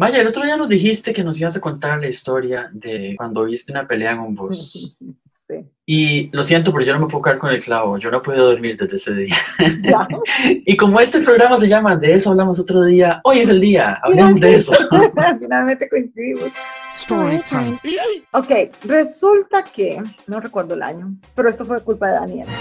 Vaya, el otro día nos dijiste que nos ibas a contar la historia de cuando viste una pelea en un bus. Sí. Y lo siento, pero yo no me puedo quedar con el clavo. Yo no he podido dormir desde ese día. Ya. Y como este programa se llama De eso hablamos otro día, hoy es el día. Hablemos de eso. Finalmente coincidimos. Story time. Ok, resulta que, no recuerdo el año, pero esto fue culpa de Daniela.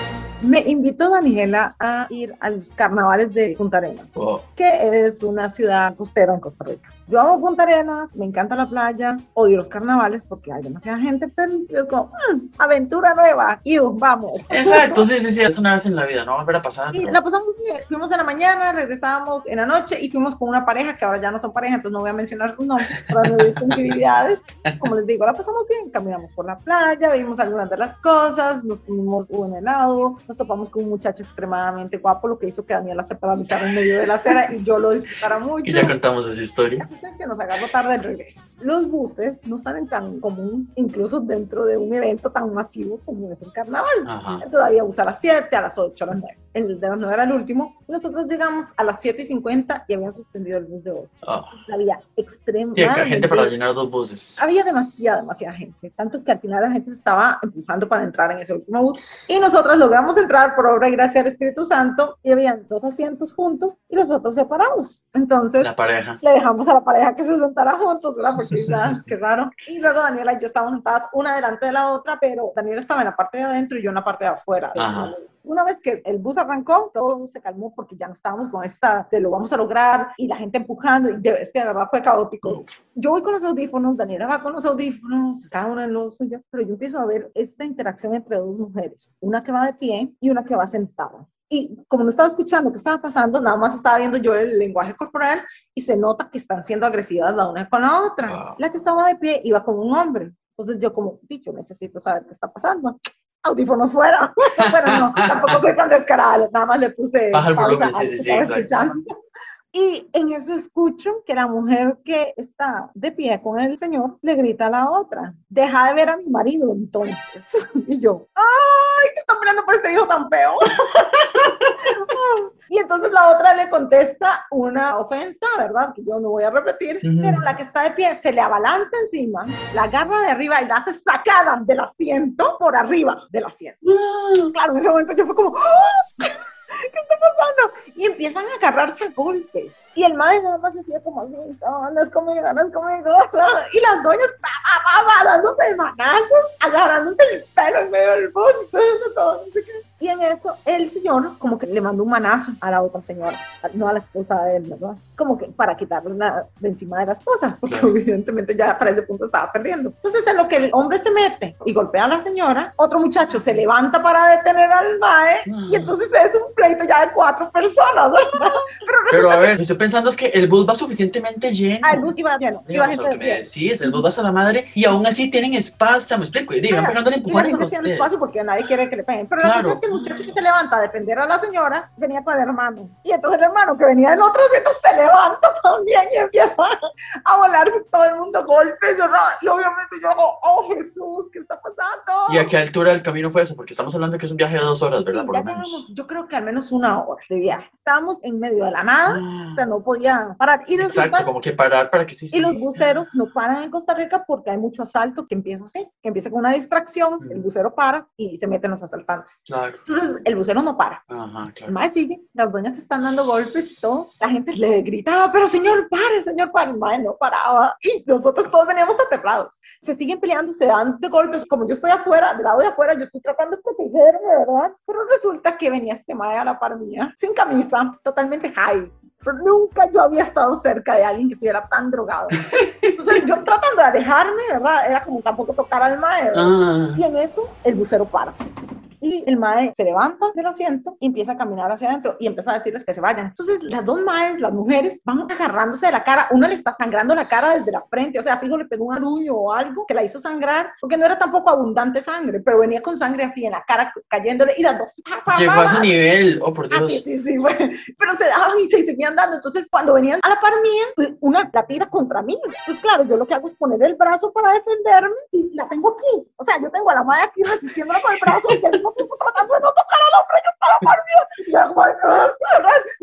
Me invitó Daniela a ir a los carnavales de Punta Arenas, Oh, que es una ciudad costera en Costa Rica. Yo amo Punta Arenas, me encanta la playa, odio los carnavales porque hay demasiada gente, pero yo es como, "Mm, aventura nueva, y vamos. exacto, sí, sí, sí, es una vez en la vida, no volver a pasar. Y pero- la pasamos bien. Fuimos en la mañana, regresábamos en la noche y fuimos con una pareja que ahora ya no son pareja, entonces no voy a mencionar sus nombres para no sensibilidades. Como les digo, la pasamos bien. Caminamos por la playa, vimos algunas de las cosas, nos comimos un helado, nos topamos con un muchacho extremadamente guapo, lo que hizo que Daniela se paralizara en medio de la acera y yo lo disfrutara mucho. Y ya contamos esa La historia. cuestión es que nos agarró tarde el regreso. Los buses no salen tan común, incluso dentro de un evento tan masivo como es el carnaval. Ajá. Todavía usa a las 7, a las 8, a las 9. El de las 9 era el último. Y nosotros llegamos a las 7 y 50 y habían suspendido el bus de 8. Oh. Había Sí, extremadamente... gente para llenar dos buses. Había demasiada, demasiada gente. Tanto que al final la gente se estaba empujando para entrar en ese último bus. Y nosotros logramos entrar por obra y gracia del Espíritu Santo. Y habían dos asientos juntos y los otros separados. Entonces... La pareja. le dejamos a la pareja que se sentara juntos, ¿verdad? Porque qué raro. Y luego Daniela y yo estábamos sentadas una delante de la otra, pero Daniela estaba en la parte de adentro y yo en la parte de afuera. Ajá. Una vez que el bus arrancó, todo se calmó porque ya no estábamos con esta de lo vamos a lograr y la gente empujando y de, es que de verdad fue caótico. Yo voy con los audífonos, Daniela va con los audífonos, cada una en lo suyo, pero yo empiezo a ver esta interacción entre dos mujeres, una que va de pie y una que va sentada. Y como no estaba escuchando qué estaba pasando, nada más estaba viendo yo el lenguaje corporal y se nota que están siendo agresivas la una con la otra. Wow. La que estaba de pie iba con un hombre. Entonces yo como, dicho, necesito saber qué está pasando. Audífonos fuera. Pero no, tampoco soy tan descarada, nada más le puse pausa sí, sí, sí, escuchando. Y en eso escucho que la mujer que está de pie con el señor le grita a la otra, deja de ver a mi marido entonces. Y yo, ay, que están peleando por este hijo tan feo. y entonces la otra le contesta una ofensa, ¿verdad? Que yo no voy a repetir, Ujú. pero la que está de pie se le abalanza encima, la agarra de arriba y la hace sacada del asiento por arriba del asiento. Claro, en ese momento yo fue como, ¡Ah! ¿Qué está pasando? Y empiezan a agarrarse a golpes. Y el madre nada más decía como así, no, no es conmigo, no es conmigo. Y las doñas, pa, pa, pa, dándose manazos, agarrándose el pelo en medio del bus y todo eso, no sé qué. Y en eso el señor como que le mandó un manazo a la otra señora, no a la esposa de él, ¿verdad? Como que para quitarle la, de encima de la esposa, porque Claro. evidentemente ya para ese punto estaba perdiendo. Entonces en lo que el hombre se mete y golpea a la señora, otro muchacho se levanta para detener al mae y entonces es un pleito ya de cuatro personas, ¿verdad? Pero Pero a ver, lo que estoy pensando es que el bus va suficientemente lleno. Ah, el bus iba lleno, iba Digamos, gente lo de que me pie. decís, el bus va hasta la madre y aún así tienen espacio, me explico, y digan, Ah, pegándole Y la empujones a gente los hacía ustedes. espacio porque nadie quiere que le peguen. Pero la Claro. cosa es que el muchacho que se levanta a defender a la señora venía con el hermano. Y entonces el hermano que venía del otro asiento se levanta también y empieza a volarse todo el mundo golpes. Y obviamente yo hago, oh Jesús, ¿qué está pasando? ¿Y a qué altura del camino fue eso? Porque estamos hablando que es un viaje de dos horas, ¿verdad? Sí, Por ya llevamos, yo creo que al menos una hora de viaje. Estábamos en medio de la nada, Ah, o sea, no podía parar. Y Exacto, como que parar para que sí, Y sí. los buceros no paran en Costa Rica porque hay mucho asalto que empieza así, que empieza con una distracción, el Ujú. bucero para y se meten los asaltantes. Claro, Entonces el bucero no para. ajá, El claro. sigue, las doñas te están dando golpes y todo. La gente le gritaba, pero señor, pare, señor, pare. Mae no paraba. Y nosotros todos veníamos aterrados. Se siguen peleando, se dan de golpes. Como yo estoy afuera, del lado de afuera, yo estoy tratando de protegerme, ¿verdad? Pero resulta que venía este mae a la par mía, sin camisa, totalmente high. Pero nunca yo había estado cerca de alguien que estuviera tan drogado. Entonces yo tratando de alejarme, ¿verdad? Era como tampoco tocar al mae. Ah, Y en eso el bucero para. Y el mae se levanta del asiento y empieza a caminar hacia adentro y empieza a decirles que se vayan. Entonces las dos maes, las mujeres, van agarrándose de la cara. Una le está sangrando la cara desde la frente, o sea, fijo le pegó un aruño o algo que la hizo sangrar, porque no era tampoco abundante sangre, pero venía con sangre así en la cara cayéndole y las dos... llegó a ese nivel, oh por Ah, Dios. sí, sí, sí, fue. pero se daban y se seguían dando. Entonces, cuando venían a la par mía, una la tira contra mí. Pues claro, yo lo que hago es poner el brazo para defenderme y la tengo aquí. O sea, yo tengo a la madre aquí resistiéndola con el brazo y al tratando de no tocar al hombre que estaba. Ya, como,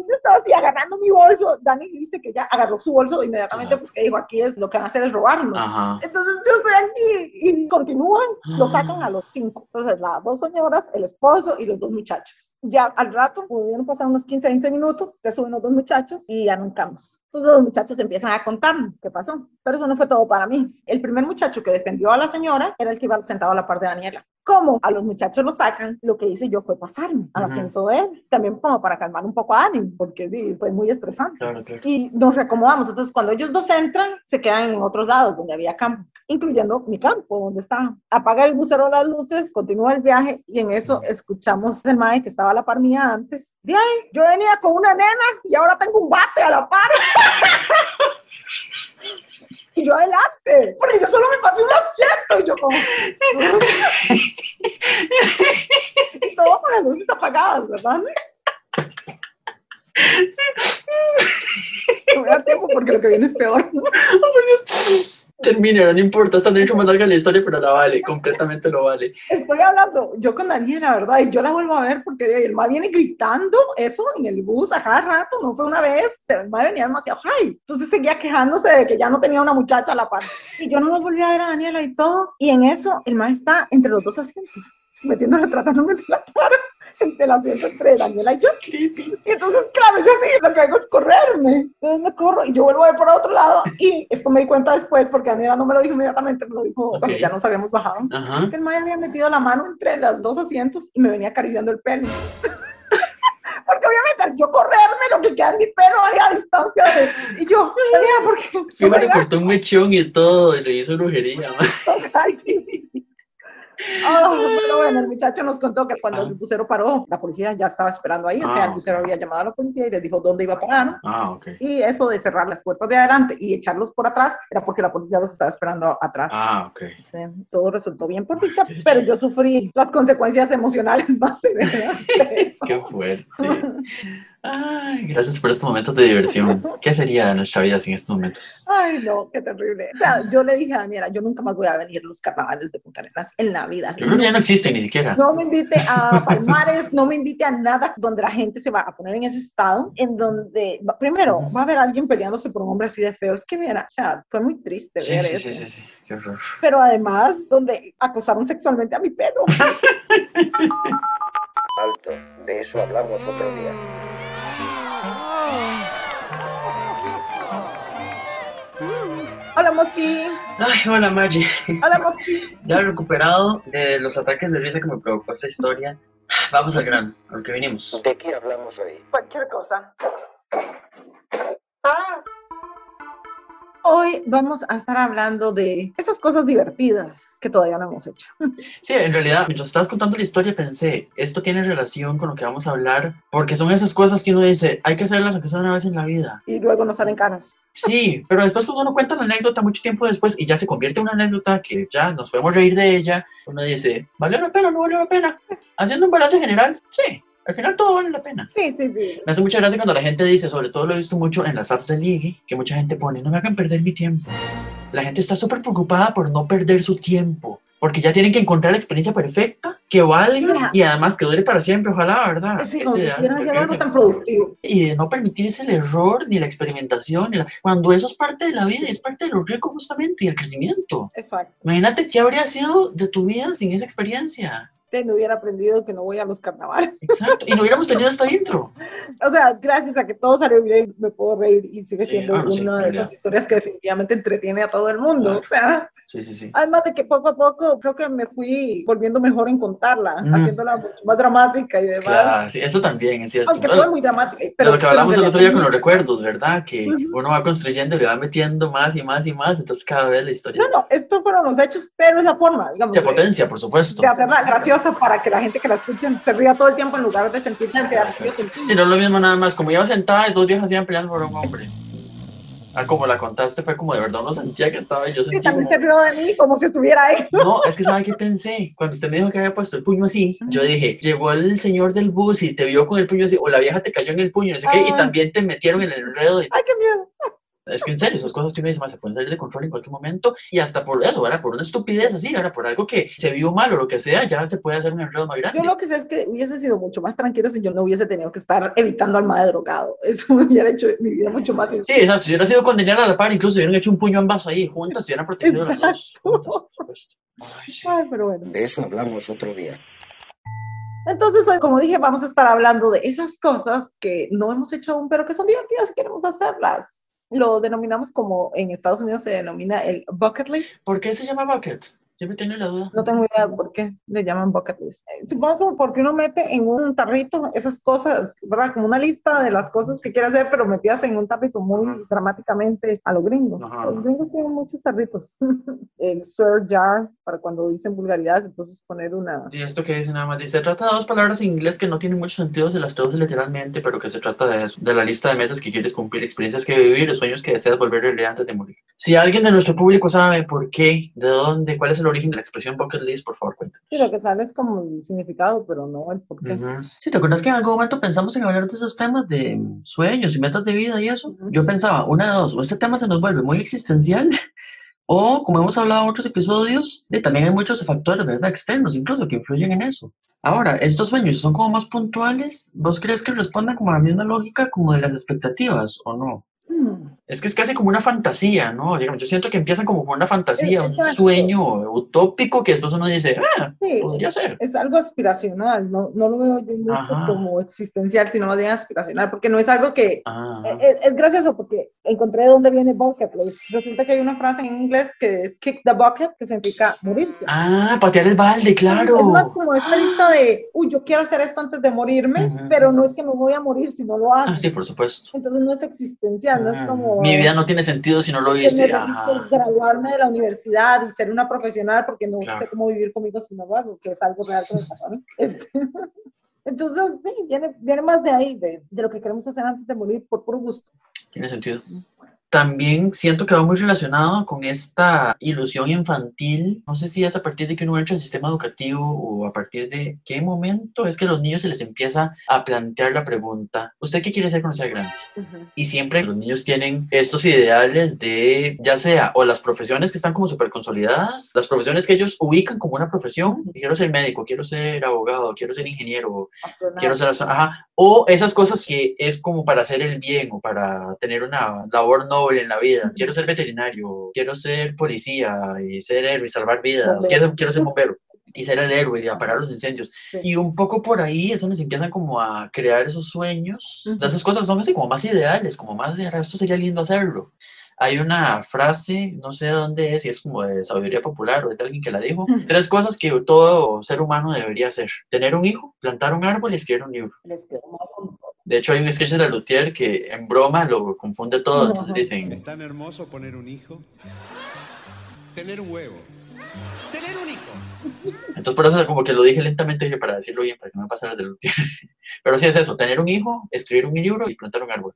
yo estaba así agarrando mi bolso. Dani dice que ya agarró su bolso inmediatamente porque dijo, aquí es lo que van a hacer es robarnos. Ajá. Entonces yo estoy aquí y continúan, lo sacan a los cinco. Entonces las dos señoras, el esposo y los dos muchachos. Ya al rato, pudieron pasar unos 15, 20 minutos, se suben los dos muchachos y anunciamos. Entonces los muchachos empiezan a contarnos qué pasó. Pero eso no fue todo para mí. El primer muchacho que defendió a la señora era el que iba sentado a la par de Daniela. Como a los muchachos lo sacan, lo que hice yo fue pasarme al asiento de él, también como para calmar un poco a Dani, porque sí, fue muy estresante Claro, claro. y nos reacomodamos. Entonces, cuando ellos dos entran, se quedan en otros lados donde había campo, incluyendo mi campo, donde estaba. Apaga el bucero las luces, continúa el viaje y en eso escuchamos el mae que estaba a la par mía antes. De yo venía con una nena y ahora tengo un bate a la par. Y yo adelante, porque yo solo me pasé un asiento y yo como... y todo con las luces apagadas, ¿verdad? No me da tiempo porque lo que viene es peor. Oh, por Dios. Termina, no importa, está hecho más larga la historia, pero la vale, completamente lo vale. Estoy hablando yo con Daniela, ¿verdad? Y yo la vuelvo a ver porque el ma viene gritando eso en el bus a cada rato, no fue una vez, el ma venía demasiado high. Entonces seguía quejándose de que ya no tenía una muchacha a la par. Y yo no los volví a ver a Daniela y todo. Y en eso el ma está entre los dos asientos, metiéndole, tratando de meter la cara entre el asiento entre Daniela y yo. Y entonces, claro, yo sí, lo que hago es correrme. Entonces me corro y yo vuelvo a ver por otro lado. Y esto me di cuenta después, porque Daniela no me lo dijo inmediatamente, me lo dijo Ok. cuando ya nos habíamos bajado. Que el Maya había metido la mano entre los dos asientos y me venía acariciando el pelo. Porque obviamente al yo correrme, lo que queda en mi pelo ahí a distancia de... Y yo, Daniela, ¿por qué? No Fijo me le cortó un mechón y todo, y le hizo brujería. Ay, sí, sí. Ah, pero bueno, el muchacho nos contó que cuando Ah. el bucero paró, la policía ya estaba esperando ahí, o sea, Ah. el bucero había llamado a la policía y les dijo dónde iba a parar, Ah, ok. y eso de cerrar las puertas de adelante y echarlos por atrás era porque la policía los estaba esperando atrás. Ah, ok. Sí, todo resultó bien por dicha, qué pero yo sufrí las consecuencias emocionales más severas. Qué fuerte. Ay, gracias por estos momentos de diversión. ¿Qué sería nuestra vida sin estos momentos? Ay, no, qué terrible. O sea, yo le dije a Daniela, yo nunca más voy a venir a los carnavales de Punta Arenas en la vida. Yo creo que ya no existe ni siquiera. No me invite a Palmares, no me invite a nada donde la gente se va a poner en ese estado, en donde, primero, va a haber alguien peleándose por un hombre así de feo. Es que, mira, o sea, fue muy triste Sí, ver sí, eso. sí, sí, sí. Qué horror. Pero además, donde acosaron sexualmente a mi pelo. Alto, de eso hablamos otro día. Hola, Mosqui. Ay, hola, Maggie. Hola, Mosqui. Ya recuperado de los ataques de risa que me provocó esta historia. Vamos al grano, a lo que vinimos. ¿De qué hablamos hoy? Cualquier cosa. Hoy vamos a estar hablando de esas cosas divertidas que todavía no hemos hecho. Sí, en realidad, mientras estabas contando la historia, pensé, esto tiene relación con lo que vamos a hablar, porque son esas cosas que uno dice, hay que hacerlas aunque sea una vez en la vida. Y luego nos salen caras. Sí, pero después cuando uno cuenta la anécdota mucho tiempo después y ya se convierte en una anécdota que ya nos podemos reír de ella, uno dice, ¿valió la pena o no valió la pena? Haciendo un balance general, sí, al final todo vale la pena. Sí, sí, sí. Me hace mucha gracia cuando la gente dice, sobre todo lo he visto mucho en las apps de ligue, que mucha gente pone, no me hagan perder mi tiempo. La gente está súper preocupada por no perder su tiempo, porque ya tienen que encontrar la experiencia perfecta, que valga Mira. y además que dure para siempre, ojalá, ¿verdad? Sí, si estuvieran haciendo algo tan productivo. Y de no permitirse el error, ni la experimentación, ni la- cuando eso es parte de la vida y es parte de lo rico justamente y el crecimiento. Exacto. Imagínate qué habría sido de tu vida sin esa experiencia. Usted no hubiera aprendido que no voy a los carnavales. Exacto. Y no hubiéramos tenido esta intro. O sea, gracias a que todo salió bien, me puedo reír y sigue Sí, siendo ah, no, sí, una de esas historias que definitivamente entretiene a todo el mundo. Claro. O sea, Sí, sí, sí. además de que poco a poco creo que me fui volviendo mejor en contarla, Mm. haciéndola mucho más dramática y demás. Claro, sí, eso también es cierto. Aunque fue muy dramática. Pero, lo que hablamos el otro día con los recuerdos, ¿verdad? Que uno va construyendo y le va metiendo más y más y más, entonces cada vez la historia No, no, estos fueron los hechos, pero es la forma, digamos, se potencia, por supuesto. de hacerla graciosa para que la gente que la escuche se ría todo el tiempo en lugar de sentir la ansiedad que yo sentí. Sí, no es lo mismo nada más, como iba sentada dos viejas iban peleando por un hombre. Ah, como la contaste fue como de verdad uno sentía que estaba y yo Sí, sentí también como- se rió de mí como si estuviera ahí. No, es que ¿sabe qué pensé? Cuando usted me dijo que había puesto el puño así, yo dije, llegó el señor del bus y te vio con el puño así, o la vieja te cayó en el puño, no sé qué, y Ah. también te metieron en el enredo. y- Ay, qué miedo. Es que en serio, esas cosas que uno dice, "Ma, se pueden salir de control en cualquier momento y hasta por eso, ¿verdad? Por una estupidez así, ¿verdad? Por algo que se vio mal o lo que sea, ya se puede hacer un enredo más grande. Yo lo que sé es que hubiese sido mucho más tranquilo si yo no hubiese tenido que estar evitando al madre drogado. Eso me hubiera hecho mi vida mucho más Sí, exacto. Si hubiera sido condenada a la par, incluso si hubieran hecho un puño ambas ahí juntas, se hubieran protegido las dos. juntas, por supuesto. Ay, sí. Ay, pero bueno. De eso hablamos otro día. Entonces, hoy, como dije, vamos a estar hablando de esas cosas que no hemos hecho aún, pero que son divertidas y queremos hacerlas. Lo denominamos como en Estados Unidos se denomina el bucket list. ¿Por qué se llama bucket? Siempre he tenido la duda. No tengo idea por qué le llaman bucket list. Eh, Supongo como porque uno mete en un tarrito esas cosas, ¿verdad? Como una lista de las cosas que quiere hacer, pero metidas en un tarrito muy Ajá. dramáticamente a lo gringo. Ajá. Los gringos tienen muchos tarritos. el swear jar, para cuando dicen vulgaridades, entonces poner una... Y esto que dice nada más, dice, se trata de dos palabras en inglés que no tienen mucho sentido si las traduces literalmente, pero que se trata de eso, de la lista de metas que quieres cumplir, experiencias que vivir, los sueños que deseas volver a realidad antes de morir. Si alguien de nuestro público sabe por qué, de dónde, cuál es el origen de la expresión bucket list, por favor, cuéntanos. Sí, lo que sale es como el significado, pero no el por qué. Ujú. Sí, ¿te acuerdas que en algún momento pensamos en hablar de esos temas de sueños y metas de vida y eso? Ujú. Yo pensaba, una de dos, o este tema se nos vuelve muy existencial, o como hemos hablado en otros episodios, eh, también hay muchos factores, ¿verdad? Externos incluso que influyen en eso. Ahora, estos sueños son como más puntuales, ¿vos crees que responden como a la misma lógica como de las expectativas o no? Es que es casi como una fantasía, ¿no? Yo siento que empiezan como una fantasía, un Exacto. sueño utópico que después uno dice, ah, Sí, podría ser. es algo aspiracional, no, no lo veo yo mucho como existencial, sino más bien aspiracional, porque no es algo que... Ah, Es, es gracioso porque encontré de dónde viene bucket list. Resulta que hay una frase en inglés que es kick the bucket, que significa morirse. ah, patear el balde, claro. Es más como esta lista de, uy, yo quiero hacer esto antes de morirme, Ujú. pero no es que me voy a morir si no lo hago. Ah, sí, por supuesto. Entonces no es existencial, no es Ah, como... Mi vida no tiene sentido si no lo hice. Ajá. graduarme de la universidad y ser una profesional porque no Claro. sé cómo vivir conmigo si no lo hago, que es algo real que me pasó a mí. Este, Entonces, sí, viene, viene más de ahí, de, de lo que queremos hacer antes de morir por puro gusto. Tiene sentido. También siento que va muy relacionado con esta ilusión infantil. No sé si es a partir de que uno entra al sistema educativo o a partir de qué momento es que a los niños se les empieza a plantear la pregunta, ¿usted qué quiere ser cuando sea grande? Y siempre los niños tienen estos ideales de, ya sea, o las profesiones que están como súper consolidadas, las profesiones que ellos ubican como una profesión, quiero ser médico, quiero ser abogado, quiero ser ingeniero, Astronauta. quiero ser, ajá, o esas cosas que es como para hacer el bien o para tener una labor noble en la vida, quiero ser veterinario, quiero ser policía y ser héroe y salvar vidas, quiero, quiero ser bombero. Y ser el héroe y apagar los incendios. Sí. Y un poco por ahí es donde se empiezan como a crear esos sueños. Ujú. Esas cosas son así como más ideales, como más de "Ah, esto sería lindo hacerlo. Hay una frase, no sé de dónde es, si es como de sabiduría popular o de alguien que la dijo. Tres cosas que todo ser humano debería hacer. Tener un hijo, plantar un árbol y escribir un libro. De hecho, hay un sketch de la Luthier que en broma lo confunde todo. Entonces dicen, Es tan hermoso poner un hijo. Tener un huevo. Tener un hijo. entonces por eso como que lo dije lentamente para decirlo bien, para que no me pasara de Luthier. Pero sí es eso, tener un hijo, escribir un libro y plantar un árbol.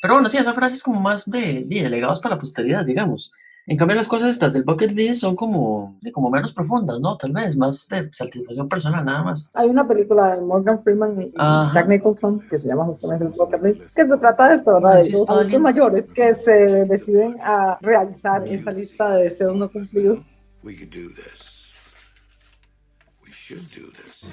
Pero bueno, sí, esa frase es como más de, de delegados para la posteridad, digamos. En cambio, las cosas estas del bucket list son como, de como menos profundas, ¿no? Tal vez, más de satisfacción personal, nada más. Hay una película de Morgan Freeman y Ajá. Jack Nicholson que se llama justamente El Bucket List, que se trata de esto, ¿verdad? Ah, De estaba adultos mayores que se deciden a realizar esa lista de deseos no cumplidos. We could do this. We should do this.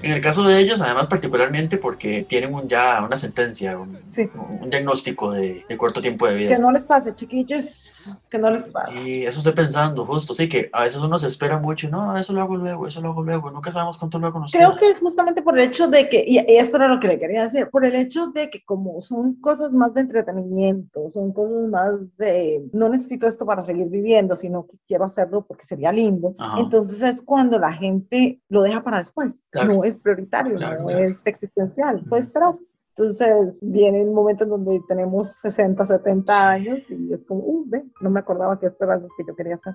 En el caso de ellos, además, particularmente porque tienen un, ya una sentencia, un, Sí. un diagnóstico de, de corto tiempo de Que vida. no les pase, chiquillos, que no les pase. Y eso estoy pensando, justo, sí, que a veces uno se espera mucho, no, eso lo hago luego, eso lo hago luego, nunca sabemos cuánto luego nos Creo que es justamente por el hecho de que, y y esto era lo que le quería decir, por el hecho de que como son cosas más de entretenimiento, son cosas más de, no necesito esto para seguir viviendo, sino que quiero hacerlo porque sería lindo, Ajá. entonces es cuando la gente lo deja para después, Claro. no es prioritario, Claro, no claro. es existencial, puede esperar. Entonces viene el momento en donde tenemos 60, 70 años y es como, uh, ve, no me acordaba que esto era algo que yo quería hacer.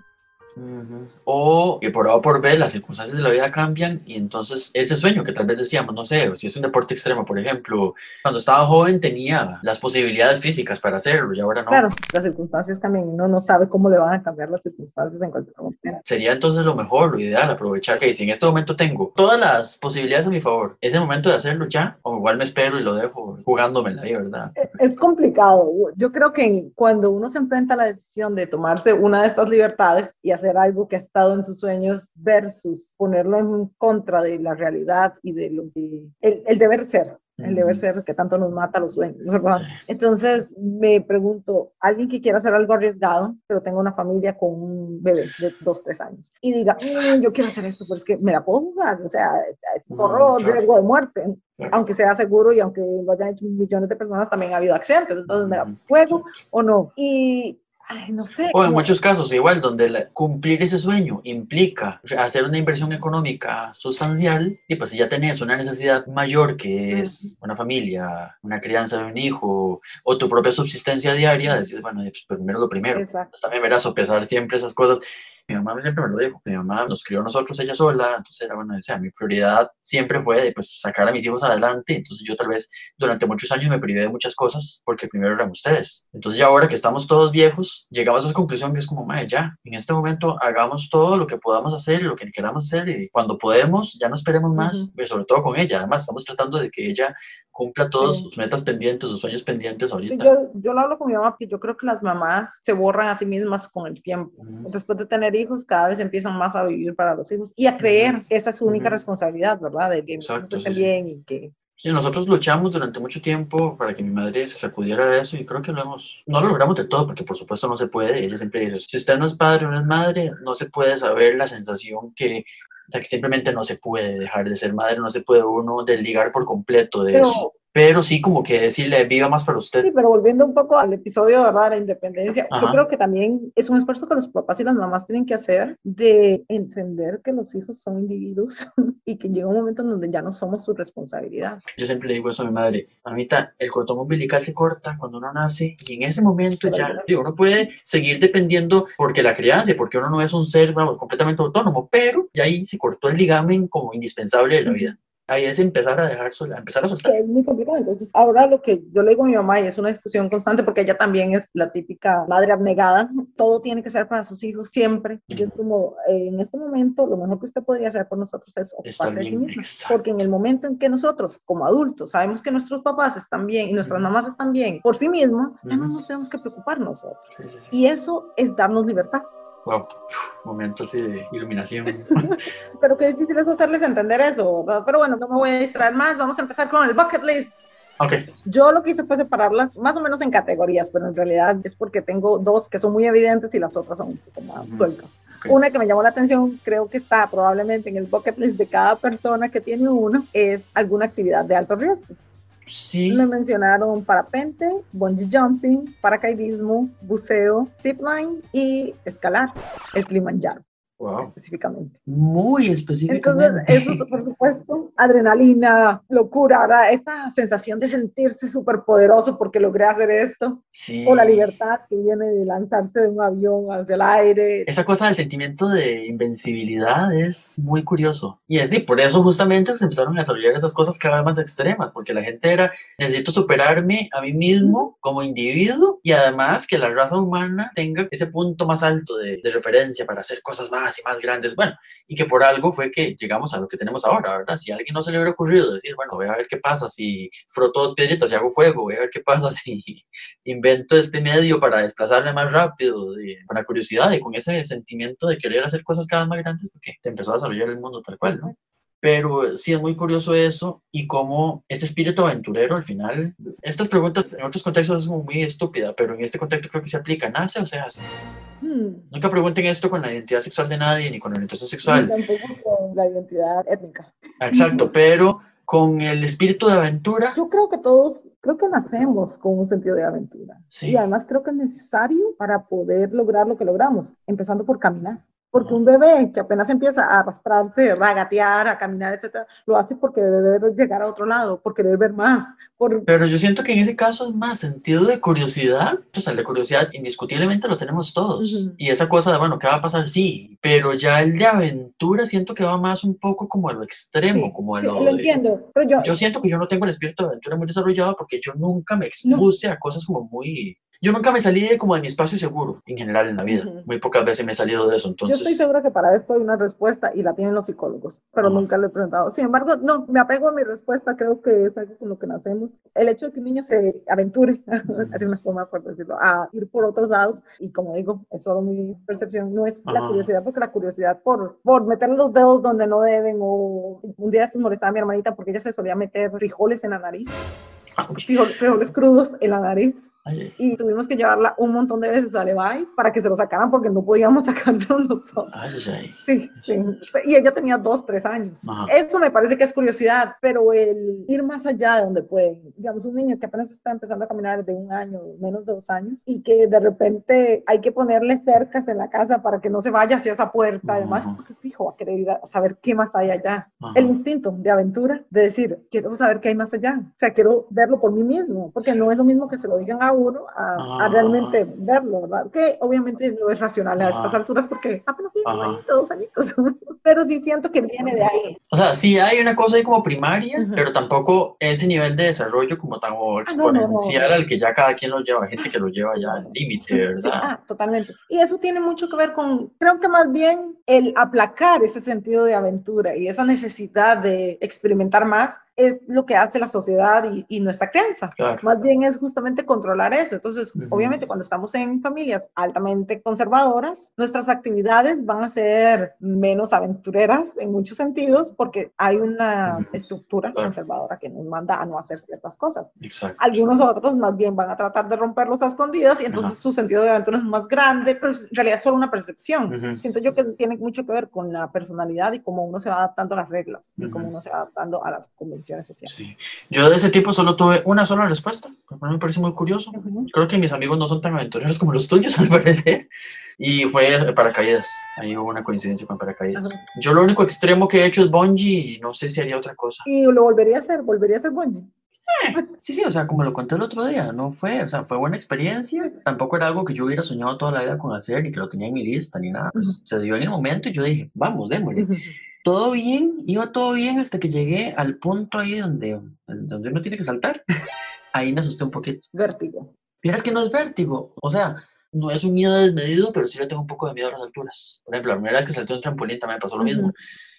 Ujú. O que por A o por B las circunstancias de la vida cambian y entonces ese sueño que tal vez decíamos, no sé, si es un deporte extremo, por ejemplo, cuando estaba joven tenía las posibilidades físicas para hacerlo y ahora no. Claro, las circunstancias cambian uno no sabe cómo le van a cambiar las circunstancias en cualquier momento. Sería entonces lo mejor, lo ideal, aprovechar que si en este momento tengo todas las posibilidades a mi favor, es el momento de hacerlo ya, o igual me espero y lo dejo jugándomela ahí, ¿verdad? Es complicado. Yo creo que cuando uno se enfrenta a la decisión de tomarse una de estas libertades y hacer algo que ha estado en sus sueños versus ponerlo en contra de la realidad y de lo que el, el deber ser, el deber ser que tanto nos mata los sueños, ¿verdad? Entonces me pregunto, alguien que quiera hacer algo arriesgado, pero tenga una familia con un bebé de dos, tres años y diga, "Mm, yo quiero hacer esto, pero es que me la puedo jugar, o sea, es Mm, corro claro. riesgo de muerte, Claro. aunque sea seguro y aunque lo hayan hecho millones de personas, también ha habido accidentes, entonces me la juego o no. Y, ay, no sé. O en muchos casos, igual, donde la- cumplir ese sueño implica hacer una inversión económica sustancial, y pues si ya tenés una necesidad mayor que es una familia, una crianza de un hijo, o tu propia subsistencia diaria, decir, bueno, pues primero lo primero. Exacto. Pues también verás sopesar siempre esas cosas. Mi mamá siempre me lo dijo, mi mamá nos crió a nosotros ella sola, entonces era bueno, o sea, mi prioridad siempre fue de pues sacar a mis hijos adelante, entonces yo tal vez durante muchos años me privé de muchas cosas porque primero eran ustedes. Entonces ya ahora que estamos todos viejos, llegamos a esa conclusión que es como, madre, ya, en este momento hagamos todo lo que podamos hacer, lo que queramos hacer y cuando podemos, ya no esperemos más, Ujú. pues, sobre todo con ella, además estamos tratando de que ella cumpla todos Sí. sus metas pendientes, sus sueños pendientes ahorita. Sí, yo, yo lo hablo con mi mamá porque yo creo que las mamás se borran a sí mismas con el tiempo. Ujú. Después de tener hijos, cada vez empiezan más a vivir para los hijos y a creer que esa es su única Ujú. responsabilidad, ¿verdad? De que Exacto, estén sí, sí. bien y que... Sí, nosotros luchamos durante mucho tiempo para que mi madre se sacudiera de eso y creo que lo hemos, no lo logramos del todo porque por supuesto no se puede. Ella siempre dice, si usted no es padre o no es madre, no se puede saber la sensación que, o sea, que simplemente no se puede dejar de ser madre, no se puede uno desligar por completo de Pero, eso. Pero sí como que decirle, viva más para usted. sí, pero volviendo un poco al episodio, ¿verdad? De la independencia, yo creo que también es un esfuerzo que los papás y las mamás tienen que hacer de entender que los hijos son individuos y que llega un momento en donde ya no somos su responsabilidad. Yo siempre le digo eso a mi madre, mamita, el cordón umbilical se corta cuando uno nace y en ese momento ya sí, uno puede seguir dependiendo porque la crianza y porque uno no es un ser vamos, completamente autónomo, pero ya ahí se cortó el ligamen como indispensable de la vida. Ahí es empezar a dejar sola, empezar a soltar. es muy complicado. Entonces, ahora lo que yo le digo a mi mamá, y es una discusión constante, porque ella también es la típica madre abnegada, todo tiene que ser para sus hijos siempre. Y es como, eh, en este momento, lo mejor que usted podría hacer por nosotros es ocuparse de sí misma. exacto. Porque en el momento en que nosotros, como adultos, sabemos que nuestros papás están bien y nuestras Ujú. mamás están bien por sí mismos, ya no nos tenemos que preocupar nosotros. Sí, sí, sí. Y eso es darnos libertad. Wow, momento así de iluminación. Pero qué difícil es hacerles entender eso, ¿verdad? Pero bueno, no me voy a distraer más. Vamos a empezar con el bucket list. ok, Yo lo que hice fue separarlas más o menos en categorías, pero en realidad es porque tengo dos que son muy evidentes y las otras son un poco más sueltas. ok. Una que me llamó la atención, creo que está probablemente en el bucket list de cada persona que tiene uno, es alguna actividad de alto riesgo. Sí, Me mencionaron parapente, bungee jumping, paracaidismo, buceo, zipline y escalar, el Kilimanjaro wow. específicamente. Muy Entonces, específicamente. eso, por supuesto, adrenalina, locura, ¿verdad? esa sensación de sentirse súper poderoso porque logré hacer esto, Sí. o la libertad que viene de lanzarse de un avión hacia el aire. Esa cosa del sentimiento de invencibilidad es muy curioso. Y es de, por eso justamente se empezaron a desarrollar esas cosas cada vez más extremas, porque la gente era, necesito superarme a mí mismo como individuo y además que la raza humana tenga ese punto más alto de, de referencia para hacer cosas más y más grandes. Bueno, y que por algo fue que llegamos a lo que tenemos ahora, ¿verdad? Si a alguien no se le hubiera ocurrido decir, bueno, voy a ver qué pasa si froto dos piedritas y hago fuego, voy a ver qué pasa si invento este medio para desplazarme más rápido, de- con la curiosidad y con ese sentimiento de querer hacer cosas cada vez más grandes, porque te empezó a desarrollar el mundo tal cual, ¿no? Pero sí es muy curioso eso y cómo ese espíritu aventurero al final, estas preguntas en otros contextos es muy estúpida, pero en este contexto creo que se aplica, nace o se hace. Hmm. Nunca pregunten esto con la identidad sexual de nadie ni con la orientación Ni sexual. tampoco con la identidad étnica. Exacto, pero con el espíritu de aventura, Yo creo que todos, creo que nacemos con un sentido de aventura. Sí. Y además creo que es necesario para poder lograr lo que logramos, empezando por caminar. Porque un bebé que apenas empieza a arrastrarse, a gatear, a caminar, etcétera, lo hace porque debe llegar a otro lado, porque debe ver más. Por... Pero yo siento que en ese caso es más sentido de curiosidad. O sea, el de curiosidad indiscutiblemente lo tenemos todos. Ujú. Y esa cosa de, bueno, ¿qué va a pasar? Sí, pero ya el de aventura siento que va más un poco como a lo extremo, Sí, como a sí, lo, lo entiendo, pero yo, Yo siento que yo no tengo el espíritu de aventura muy desarrollado porque yo nunca me expuse a cosas como muy... Yo nunca me salí de como de mi espacio seguro en general en la vida. Ujú. Muy pocas veces me he salido de eso. yo Entonces, estoy segura que para esto hay una respuesta y la tienen los psicólogos, pero Ajá. nunca lo he preguntado. Sin embargo, no, me apego a mi respuesta, creo que es algo con lo que nacemos. El hecho de que un niño se aventure, de una forma por decirlo, a ir por otros lados, y como digo, es solo mi percepción, no es la curiosidad, porque la curiosidad por, por meter los dedos donde no deben, o un día estos molestaba a mi hermanita porque ella se solía meter frijoles en la nariz, ah, uy, frijol- frijoles crudos en la nariz. Ay, y tuvimos que llevarla un montón de veces a Levi's para que se lo sacaran porque no podíamos sacárselo nosotros. ay. Sí, sí. Y ella tenía dos, tres años. Ajá. Eso me parece que es curiosidad, pero el ir más allá de donde pueden, digamos, un niño que apenas está empezando a caminar de un año, menos de dos años, y que de repente hay que ponerle cercas en la casa para que no se vaya hacia esa puerta, además, Ajá. porque fijo, va a querer ir a saber qué más hay allá. Ajá. El instinto de aventura, de decir, quiero saber qué hay más allá, o sea, quiero verlo por mí mismo, porque no es lo mismo que se lo digan a uno a, a Ah. realmente verlo, ¿verdad? Que obviamente no es racional a estas Ajá. alturas porque apenas tiene un añito, dos añitos, pero sí siento que viene de ahí. O sea, sí hay una cosa ahí como primaria, Ujú. pero tampoco ese nivel de desarrollo como tan o Ah, no, no, no. exponencial al que ya cada quien lo lleva. Gente que lo lleva ya al límite, Sí, ¿verdad? ah, totalmente. Y eso tiene mucho que ver con, creo que más bien el aplacar ese sentido de aventura y esa necesidad de experimentar más es lo que hace la sociedad y, y nuestra crianza. Claro. Más bien es justamente controlar eso. Entonces, Ujú. obviamente, cuando estamos en familias altamente conservadoras, nuestras actividades van a ser menos aventureras en muchos sentidos porque hay una Ujú. estructura Claro. conservadora que nos manda a no hacer ciertas cosas. Exacto. Algunos otros más bien van a tratar de romperlos a escondidas y entonces Ajá. su sentido de aventura es más grande, pero en realidad es solo una percepción. Siento yo que tiene mucho que ver con la personalidad y cómo uno se va adaptando a las reglas y cómo uno se va adaptando a las convenciones sociales. Sí. Yo de ese tipo solo tuve una sola respuesta, me parece muy curioso. Creo que mis amigos no son tan aventureros como los tuyos, al parecer. Y fue paracaídas. Ahí hubo una coincidencia con paracaídas. Yo lo único extremo que he hecho es bungee y no sé si haría otra cosa. Y lo volvería a hacer, volvería a hacer bungee. Sí, sí, o sea, como lo conté el otro día, no fue, o sea, fue buena experiencia. Tampoco era algo que yo hubiera soñado toda la vida con hacer y que lo tenía en mi lista ni nada. Pues Ujú. se dio en el momento y yo dije, vamos, démosle. Todo bien, iba todo bien hasta que llegué al punto ahí donde, donde uno tiene que saltar. Ahí me asusté un poquito. Vértigo. Vieras que no es vértigo, o sea, no es un miedo desmedido, pero sí le tengo un poco de miedo a las alturas. Por ejemplo, la primera vez que salté un trampolín también me pasó lo mismo. Ujú.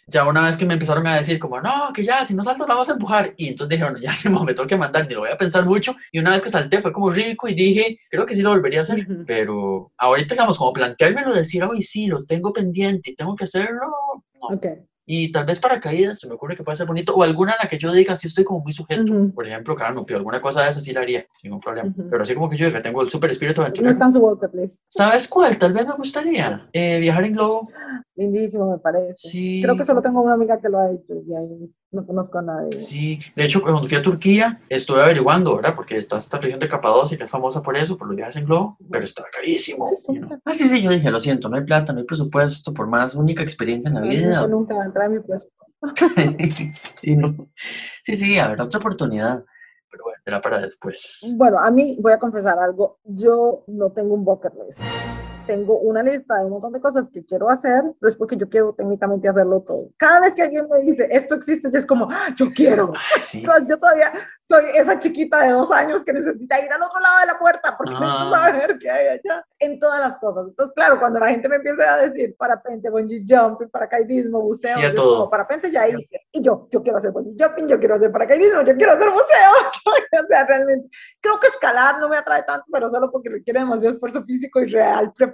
Ya una vez que me empezaron a decir como, no, que ya, si no salto la vas a empujar. Y entonces dije, bueno, ya no, me tengo que mandar, ni lo voy a pensar mucho. Y una vez que salté fue como rico y dije, creo que sí lo volvería a hacer. Ujú. Pero ahorita, digamos, como planteármelo, decir, hoy sí, lo tengo pendiente y tengo que hacerlo, no. Y tal vez paracaídas, se me ocurre que puede ser bonito. O alguna en la que yo diga, sí estoy como muy sujeto. Ujú. Por ejemplo, canopio, alguna cosa de esas sí la haría, sin ningún problema. Ujú. Pero así como que yo diga, tengo el súper espíritu No aventurero. ¿Sabes cuál? Tal vez me gustaría eh, viajar en globo. Lindísimo, me parece. Sí. Creo que solo tengo una amiga que lo ha hecho y ahí no conozco a nadie. Sí, de hecho, cuando fui a Turquía, estuve averiguando, ¿verdad? Porque está esta región de Capadocia que es famosa por eso, por los viajes en globo, pero está carísimo. Sí. Ah, sí, sí, yo dije, lo siento, no hay plata, no hay presupuesto, por más única experiencia en la Nunca, vida. nunca va a entrar en mi presupuesto. sí, no. sí, sí, habrá otra oportunidad, pero bueno, será para después. Bueno, a mí voy a confesar algo. Yo no tengo un bucket list. Tengo una lista de un montón de cosas que quiero hacer, pero es porque yo quiero técnicamente hacerlo todo. Cada vez que alguien me dice esto existe, yo es como, "Ah, yo quiero. Ay, sí. Yo todavía soy esa chiquita de dos años que necesita ir al otro lado de la puerta porque Ah. saber qué hay allá en todas las cosas. Entonces, claro, cuando la gente me empieza a decir parapente, bungee jumping, paracaidismo, buceo, Sí, yo como, parapente ya hice. Y yo, yo quiero hacer bungee jumping, yo quiero hacer paracaidismo, yo quiero hacer buceo. o sea, realmente, creo que escalar no me atrae tanto, pero solo porque requiere demasiado esfuerzo físico y real preparación.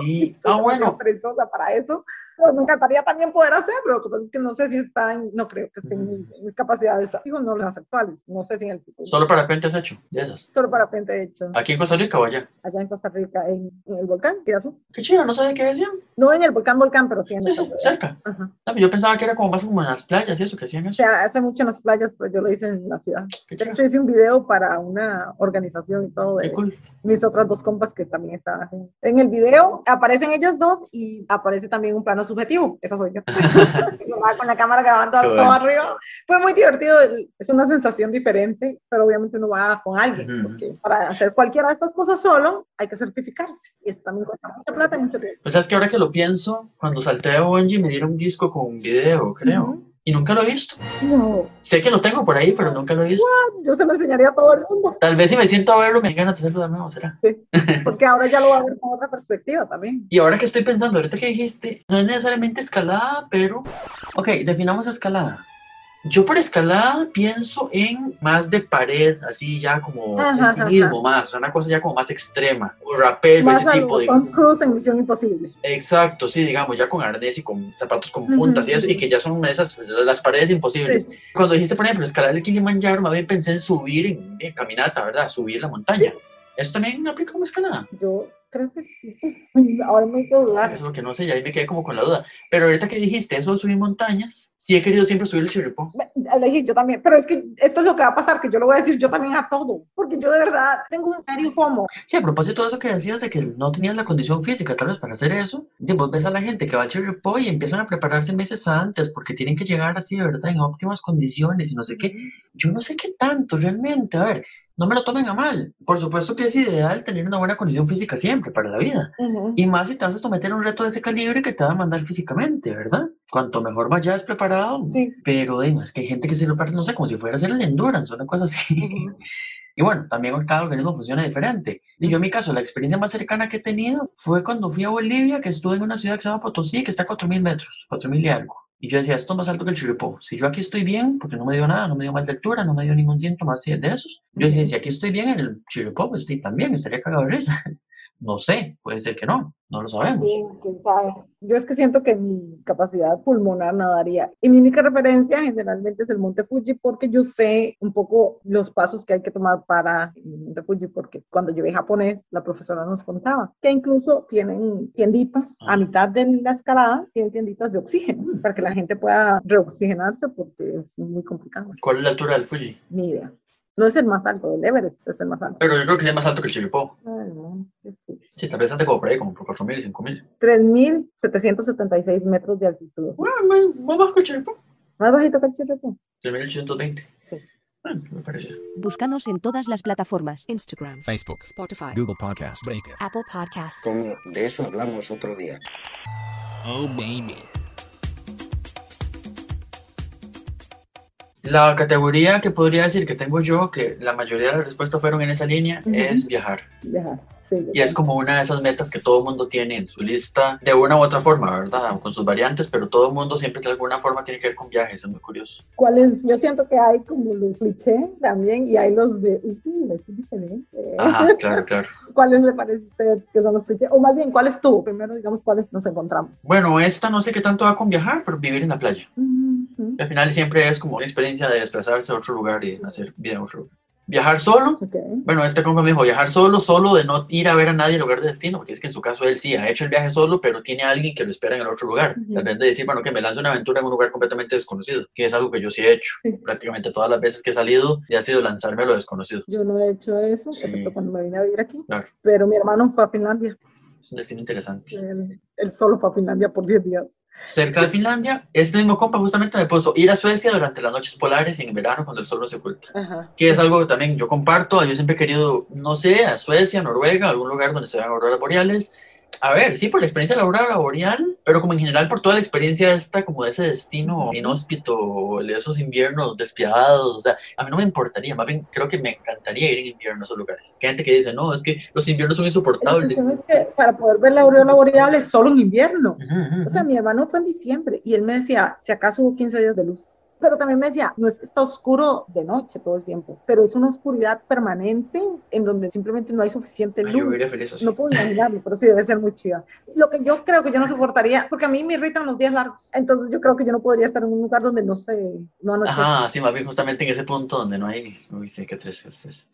Sí, ah, bueno, perezosa para eso. Pero me encantaría también poder hacerlo. Lo que pasa es que no sé si está en, no creo que esté en mis, mis capacidades, digo, no las actuales, no sé si en el futuro. solo parapente has hecho, de esas. Solo parapente hecho. ¿Aquí en Costa Rica o allá? Allá en Costa Rica, en, en el volcán, Kirazú. Qué chido, no sabía qué decían. No en el volcán Volcán, pero sí en Sí, esa sí, cerca. Ajá. No, yo pensaba que era como más como en las playas y eso, que hacían eso. Se hace mucho en las playas, pero yo lo hice en la ciudad. Qué De chido. hecho, hice un video para una organización y todo Qué de cool. mis otras dos compas que también estaban haciendo. En el video aparecen ellos dos y aparece también un plano subjetivo. Esa soy yo. Con la cámara grabando todo bueno. arriba. Fue muy divertido. Es una sensación diferente, pero obviamente uno va con alguien. Ujú. Porque para hacer cualquiera de estas cosas solo hay que certificarse. Y esto también cuesta mucha plata y mucho tiempo. Pues sabes que ahora que lo pienso, cuando salté a Bungie me dieron un disco con un video, creo. Ujú. Y nunca lo he visto. No, Sé que lo tengo por ahí, pero nunca lo he visto. yo se lo enseñaría a todo el mundo. Tal vez si me siento a verlo me digan a hacerlo de nuevo, ¿será? Sí, porque ahora ya lo va a ver con otra perspectiva también. Y ahora que estoy pensando, ahorita que dijiste, no es necesariamente escalada, pero... Ok, definamos escalada. Yo por escalada pienso en más de pared, así ya como Ajá, alpinismo más, una cosa ya como más extrema, o rapel, Más ese tipo, digamos. Tom Cruise en Misión Imposible. Exacto, sí, digamos, ya con arnés y con zapatos con puntas y eso, y que ya son esas, las paredes imposibles. Sí. Cuando dijiste, por ejemplo, escalar el Kilimanjaro, más bien pensé en subir en, en caminata, ¿verdad? Subir la montaña. ¿Eso también aplica como escalada? Yo creo que sí. Ahora me hizo dudar. Eso es lo que no sé, y ahí me quedé como con la duda. Pero ahorita que dijiste eso de subir montañas, sí he querido siempre subir el chirripó. Elegí yo también, pero es que esto es lo que va a pasar, que yo lo voy a decir yo también a todo, porque yo de verdad tengo un serio FOMO. Sí, a propósito de eso que decías de que no tenías la condición física tal vez para hacer eso, y vos ves a la gente que va al chirripó y empiezan a prepararse meses antes porque tienen que llegar así, ¿verdad? En óptimas condiciones y no sé qué. Yo no sé qué tanto realmente, a ver, no me lo tomen a mal. Por supuesto que es ideal tener una buena condición física siempre para la vida. Y más si te vas a someter a un reto de ese calibre que te va a mandar físicamente, ¿verdad? Cuanto mejor vayas preparado. Sí. Pero además que hay gente que se prepara, no sé, como si fuera a hacer el endurance, una cosa así. Y bueno, también cada organismo funciona diferente. Y yo en mi caso, la experiencia más cercana que he tenido fue cuando fui a Bolivia, que estuve en una ciudad que se llama Potosí, que está a 4.000 metros, 4.000 y algo. Y yo decía, esto es más alto que el Chiripó. Si yo aquí estoy bien, porque no me dio nada, no me dio mal de altura, no me dio ningún síntoma así de esos. Yo dije, si aquí estoy bien en el Chiripó, pues también estaría cagado de risa. No sé, puede ser que no, no lo sabemos. Sí, quién sabe. Yo es que siento que mi capacidad pulmonar no daría. Y mi única referencia generalmente es el Monte Fuji porque yo sé un poco los pasos que hay que tomar para el Monte Fuji porque cuando yo vi japonés la profesora nos contaba que incluso tienen tienditas Ah. a mitad de la escalada, tienen tienditas de oxígeno para que la gente pueda reoxigenarse porque es muy complicado. ¿Cuál es la altura del Fuji? Ni idea. No es el más alto, el Everest es el más alto. Pero yo creo que es más alto que el Chiripó. Ay. Sí, tal vez ande como por ahí, como por 4.000 y 5.000. 3.776 metros de altitud. Bueno, más, más bajo que el Chiripó. Más bajito que el Chirripó. 3.820. Sí. Bueno, me parece. Búscanos en todas las plataformas. Instagram, Facebook, Spotify, Google Podcast, Breaker. Apple Podcasts. Como de eso hablamos otro día. Oh, baby. La categoría que podría decir que tengo yo, que la mayoría de las respuestas fueron en esa línea, es viajar. Viajar. Sí, Y es como una de esas metas que todo el mundo tiene en su lista, de una u otra forma, ¿verdad? Con sus variantes, pero todo el mundo siempre de alguna forma tiene que ver con viajes, es muy curioso. ¿Cuáles? Yo siento que hay como los clichés también y hay los de, uh, es diferente. Ajá, claro, claro. ¿Cuáles le parece a usted que son los clichés? O más bien, ¿cuáles tú? Primero, digamos, ¿cuáles nos encontramos? Bueno, esta no sé qué tanto va con viajar, pero vivir en la playa. Ujú, Al final siempre es como una experiencia de desplazarse a otro lugar y hacer vida en otro lugar. Viajar solo, Ok. Bueno, este compa me dijo viajar solo, solo de no ir a ver a nadie al lugar de destino, porque es que en su caso él sí ha hecho el viaje solo, pero tiene a alguien que lo espera en el otro lugar. Ujú. Tal vez de decir, bueno, que me lance una aventura en un lugar completamente desconocido, que es algo que yo sí he hecho. Sí. Prácticamente todas las veces que he salido y ha sido lanzarme a lo desconocido. Yo no he hecho eso, Sí. excepto cuando me vine a vivir aquí. Claro. Pero mi hermano fue a Finlandia. Es un destino interesante. Él, él solo fue a Finlandia por 10 días. Cerca de Finlandia, este mismo compa justamente me puso ir a Suecia durante las noches polares y en verano cuando el sol no se oculta. Ajá. Que es algo que también yo comparto. Yo siempre he querido, no sé, a Suecia, Noruega, algún lugar donde se vean auroras boreales. A ver, sí, por la experiencia de la aurora boreal, pero como en general por toda la experiencia esta, como de ese destino inhóspito, de esos inviernos despiadados. O sea, a mí no me importaría, más bien creo que me encantaría ir en invierno a esos lugares. Que hay gente que dice, no, es que los inviernos son La insoportables. cuestión es que para poder ver la aureola boreal es solo en invierno. O sea, mi hermano fue en diciembre y él me decía, si acaso hubo 15 días de luz. Pero también me decía, no es que está oscuro de noche todo el tiempo, pero es una oscuridad permanente en donde simplemente no hay suficiente Ay, yo luz. viviría feliz así. No puedo imaginarlo, pero sí debe ser muy chida. Lo que yo creo que yo no soportaría, porque a mí me irritan los días largos, entonces yo creo que yo no podría estar en un lugar donde no sé, no anochece. Ajá, sí, más bien justamente en ese punto donde no hay. Uy, sí, qué tres, qué tres.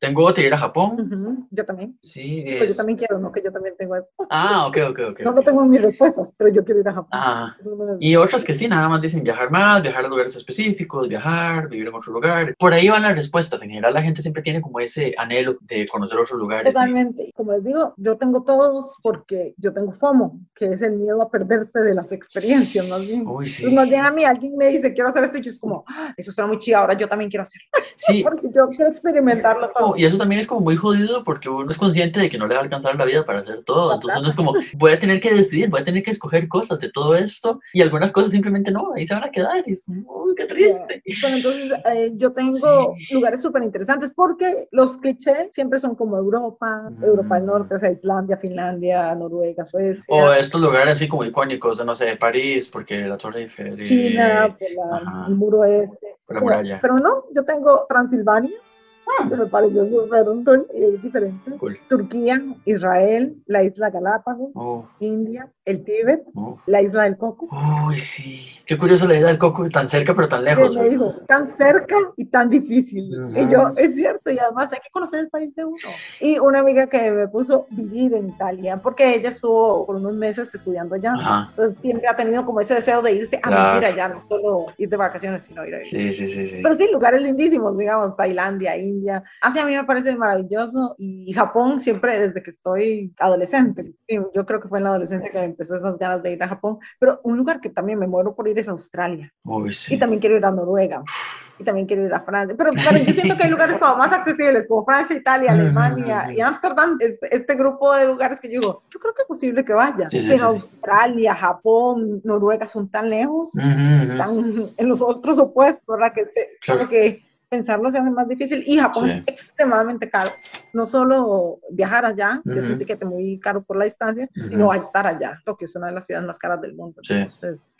Tengo otra, ir a Japón. Ujú, Yo también. Sí, Pues yo es- también quiero, no que yo también tengo. Ah, ok, ok, ok. No lo tengo en mis respuestas, pero yo quiero ir a Japón. Ah, Es y otras que sí, nada más dicen viajar más, viajar a lugares específicos, viajar, vivir en otro lugar. Por ahí van las respuestas. En general, la gente siempre tiene como ese anhelo de conocer otros lugares. Totalmente. Y Como les digo, yo tengo todos porque yo tengo FOMO, que es el miedo a perderse de las experiencias, más bien. Uy, sí. Pues más bien a mí alguien me dice, quiero hacer esto, y yo es como, "Ah, eso suena muy chido, ahora yo también quiero hacerlo, Sí, porque yo quiero experimentarlo todo. No, y eso también es como muy jodido porque uno es consciente de que no le va a alcanzar la vida para hacer todo. Entonces uno es como, voy a tener que decidir, voy a tener que escoger cosas de todo esto y algunas cosas simplemente no, ahí se van a quedar. Y es como, uy, qué triste. Bueno, entonces eh, yo tengo lugares súper interesantes porque los clichés siempre son como Europa, Mm. Europa del Norte, o sea, Islandia, Finlandia, Noruega, Suecia, O estos lugares así como icónicos de, no sé, París, porque la Torre Eiffel. y- China, por la- el muro este. Por la Como- muralla. Pero no, yo tengo Transilvania. Que me pareció súper eh, diferente. Cool. Turquía, Israel, la isla Galápagos, Oh, India, el Tíbet, oh. la isla del Coco. Uy, sí. Qué curioso la idea del coco tan cerca pero tan lejos. me ¿verdad? dijo, tan cerca y tan difícil. Ujú. Y yo, es cierto, y además hay que conocer el país de uno. Y una amiga que me puso vivir en Italia, porque ella estuvo por unos meses estudiando allá. Ajá. Entonces siempre ha tenido como ese deseo de irse a Claro. vivir allá, no solo ir de vacaciones, sino ir a vivir. Sí, sí, sí, sí. Pero sí, lugares lindísimos, digamos, Tailandia, India. Asia a mí me parece maravilloso y Japón siempre desde que estoy adolescente. Yo creo que fue en la adolescencia que empezó esas ganas de ir a Japón. Pero un lugar que también me muero por ir es Australia. Sí. Y también quiero ir a Noruega. Y también quiero ir a Francia. Pero, pero yo siento que hay lugares como más accesibles, como Francia, Italia, Alemania y Ámsterdam. Es este grupo de lugares que yo digo, yo creo que es posible que vaya. Sí, sí, pero. Australia, Japón, Noruega son tan lejos Ujú, ujú. están en los otros opuestos, ¿verdad? Que se- Claro. que pensarlo se hace más difícil. Y Japón Sí. es extremadamente caro. No solo viajar allá, que es un tiquete muy caro por la distancia, Ujú. sino estar allá. Tokio es una de las ciudades más caras del mundo. Sí. Entonces,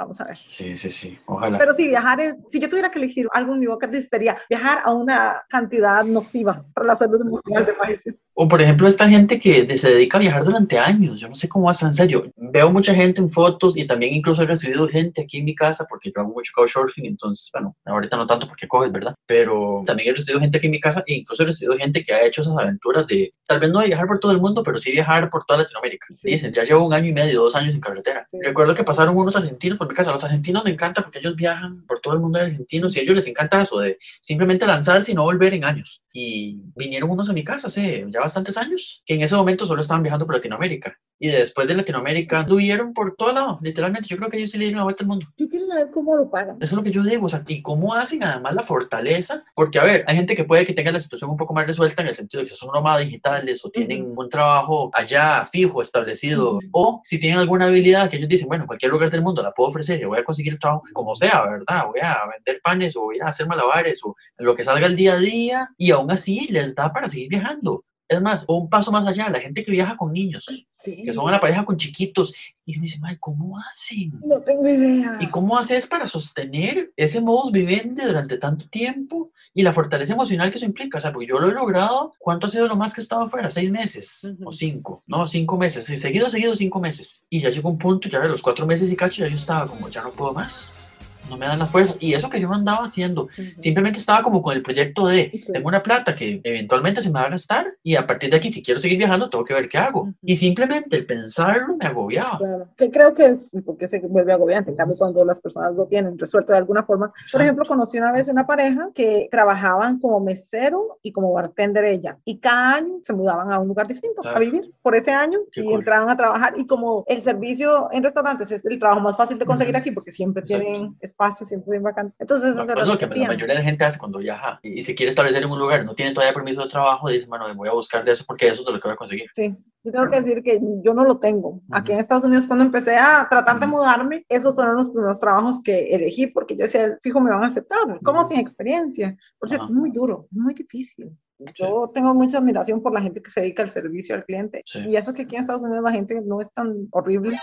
vamos a ver. Sí, sí, sí. Ojalá. Pero sí, viajar es, si yo tuviera que elegir algo en mi list sería viajar a una cantidad nociva para la salud emocional de países. O por ejemplo, esta gente que se dedica a viajar durante años, yo no sé cómo hacen, en serio. Veo mucha gente en fotos y también incluso he recibido gente aquí en mi casa porque yo hago mucho couchsurfing, entonces, bueno, ahorita no tanto porque coges, ¿verdad? Pero también he recibido gente aquí en mi casa e incluso he recibido gente que ha hecho esas aventuras de, tal vez no viajar por todo el mundo, pero sí viajar por toda Latinoamérica. Sí. Dicen, ya llevo un año y medio, dos años en carretera. Sí. Recuerdo que pasaron unos argentinos por mi casa. Los argentinos me encanta porque ellos viajan por todo el mundo de argentinos y a ellos les encanta eso de simplemente lanzarse y no volver en años. Y vinieron unos a mi casa hace ya bastantes años, que en ese momento solo estaban viajando por Latinoamérica. Y después de Latinoamérica, anduvieron por todo lado, literalmente. Yo creo que ellos sí le dieron la vuelta al mundo. Yo quiero saber cómo lo pagan. Eso es lo que yo digo, o sea, y cómo hacen además la fortaleza, porque a ver, hay gente que puede que tenga la situación un poco más resuelta en el sentido de que son nómadas digitales o tienen un trabajo allá fijo, establecido, Ujú. o si tienen alguna habilidad que ellos dicen, bueno, en cualquier lugar del mundo la puedo ofrecer y voy a conseguir trabajo como sea, ¿verdad? Voy a vender panes o voy a hacer malabares o lo que salga el día a día y aún así les da para seguir viajando. Es más, un paso más allá, la gente que viaja con niños, Sí. que son una pareja con chiquitos, y uno dice, "Mae, ¿cómo hacen? No tengo idea. ¿Y cómo haces para sostener ese modus vivendi durante tanto tiempo y la fortaleza emocional que eso implica? O sea, porque yo lo he logrado, ¿cuánto ha sido lo más que he estado afuera? ¿Seis meses? Ujú. ¿O cinco? No, cinco meses. Seguido, seguido, cinco meses. Y ya llegó un punto, ya a los cuatro meses y cacho, ya yo estaba como, ya no puedo más. No me dan la fuerza. Y eso que yo no andaba haciendo. Ujú. Simplemente estaba como con el proyecto de, Sí. tengo una plata que eventualmente se me va a gastar y a partir de aquí, si quiero seguir viajando, tengo que ver qué hago. Ujú. Y simplemente el pensarlo me agobiaba. Claro, que creo que es porque se vuelve agobiante. En cambio, cuando las personas lo tienen resuelto de alguna forma. Por ejemplo, conocí una vez una pareja que trabajaban como mesero y como bartender ella. Y cada año se mudaban a un lugar distinto a Claro. vivir por ese año Qué y cool. entraban a trabajar. Y como el servicio en restaurantes es el trabajo más fácil de conseguir Ujú. aquí porque siempre Exacto. tienen espacio, siempre tienen vacantes. Entonces, eso era pues lo que que la mayoría de la gente hace cuando viaja y, se quiere establecer en un lugar, no tiene todavía permiso de trabajo, dice, bueno, me voy a buscar de eso porque eso es de lo que voy a conseguir. Sí, yo tengo que decir que yo no lo tengo. Aquí en Estados Unidos, cuando empecé a tratar de mudarme, esos fueron los primeros trabajos que elegí porque yo decía, fijo, me van a aceptar. ¿Cómo sin experiencia? Por cierto, es muy duro, es muy difícil. Yo tengo mucha admiración por la gente que se dedica al servicio al cliente. Sí. Y eso que aquí en Estados Unidos la gente no es tan horrible.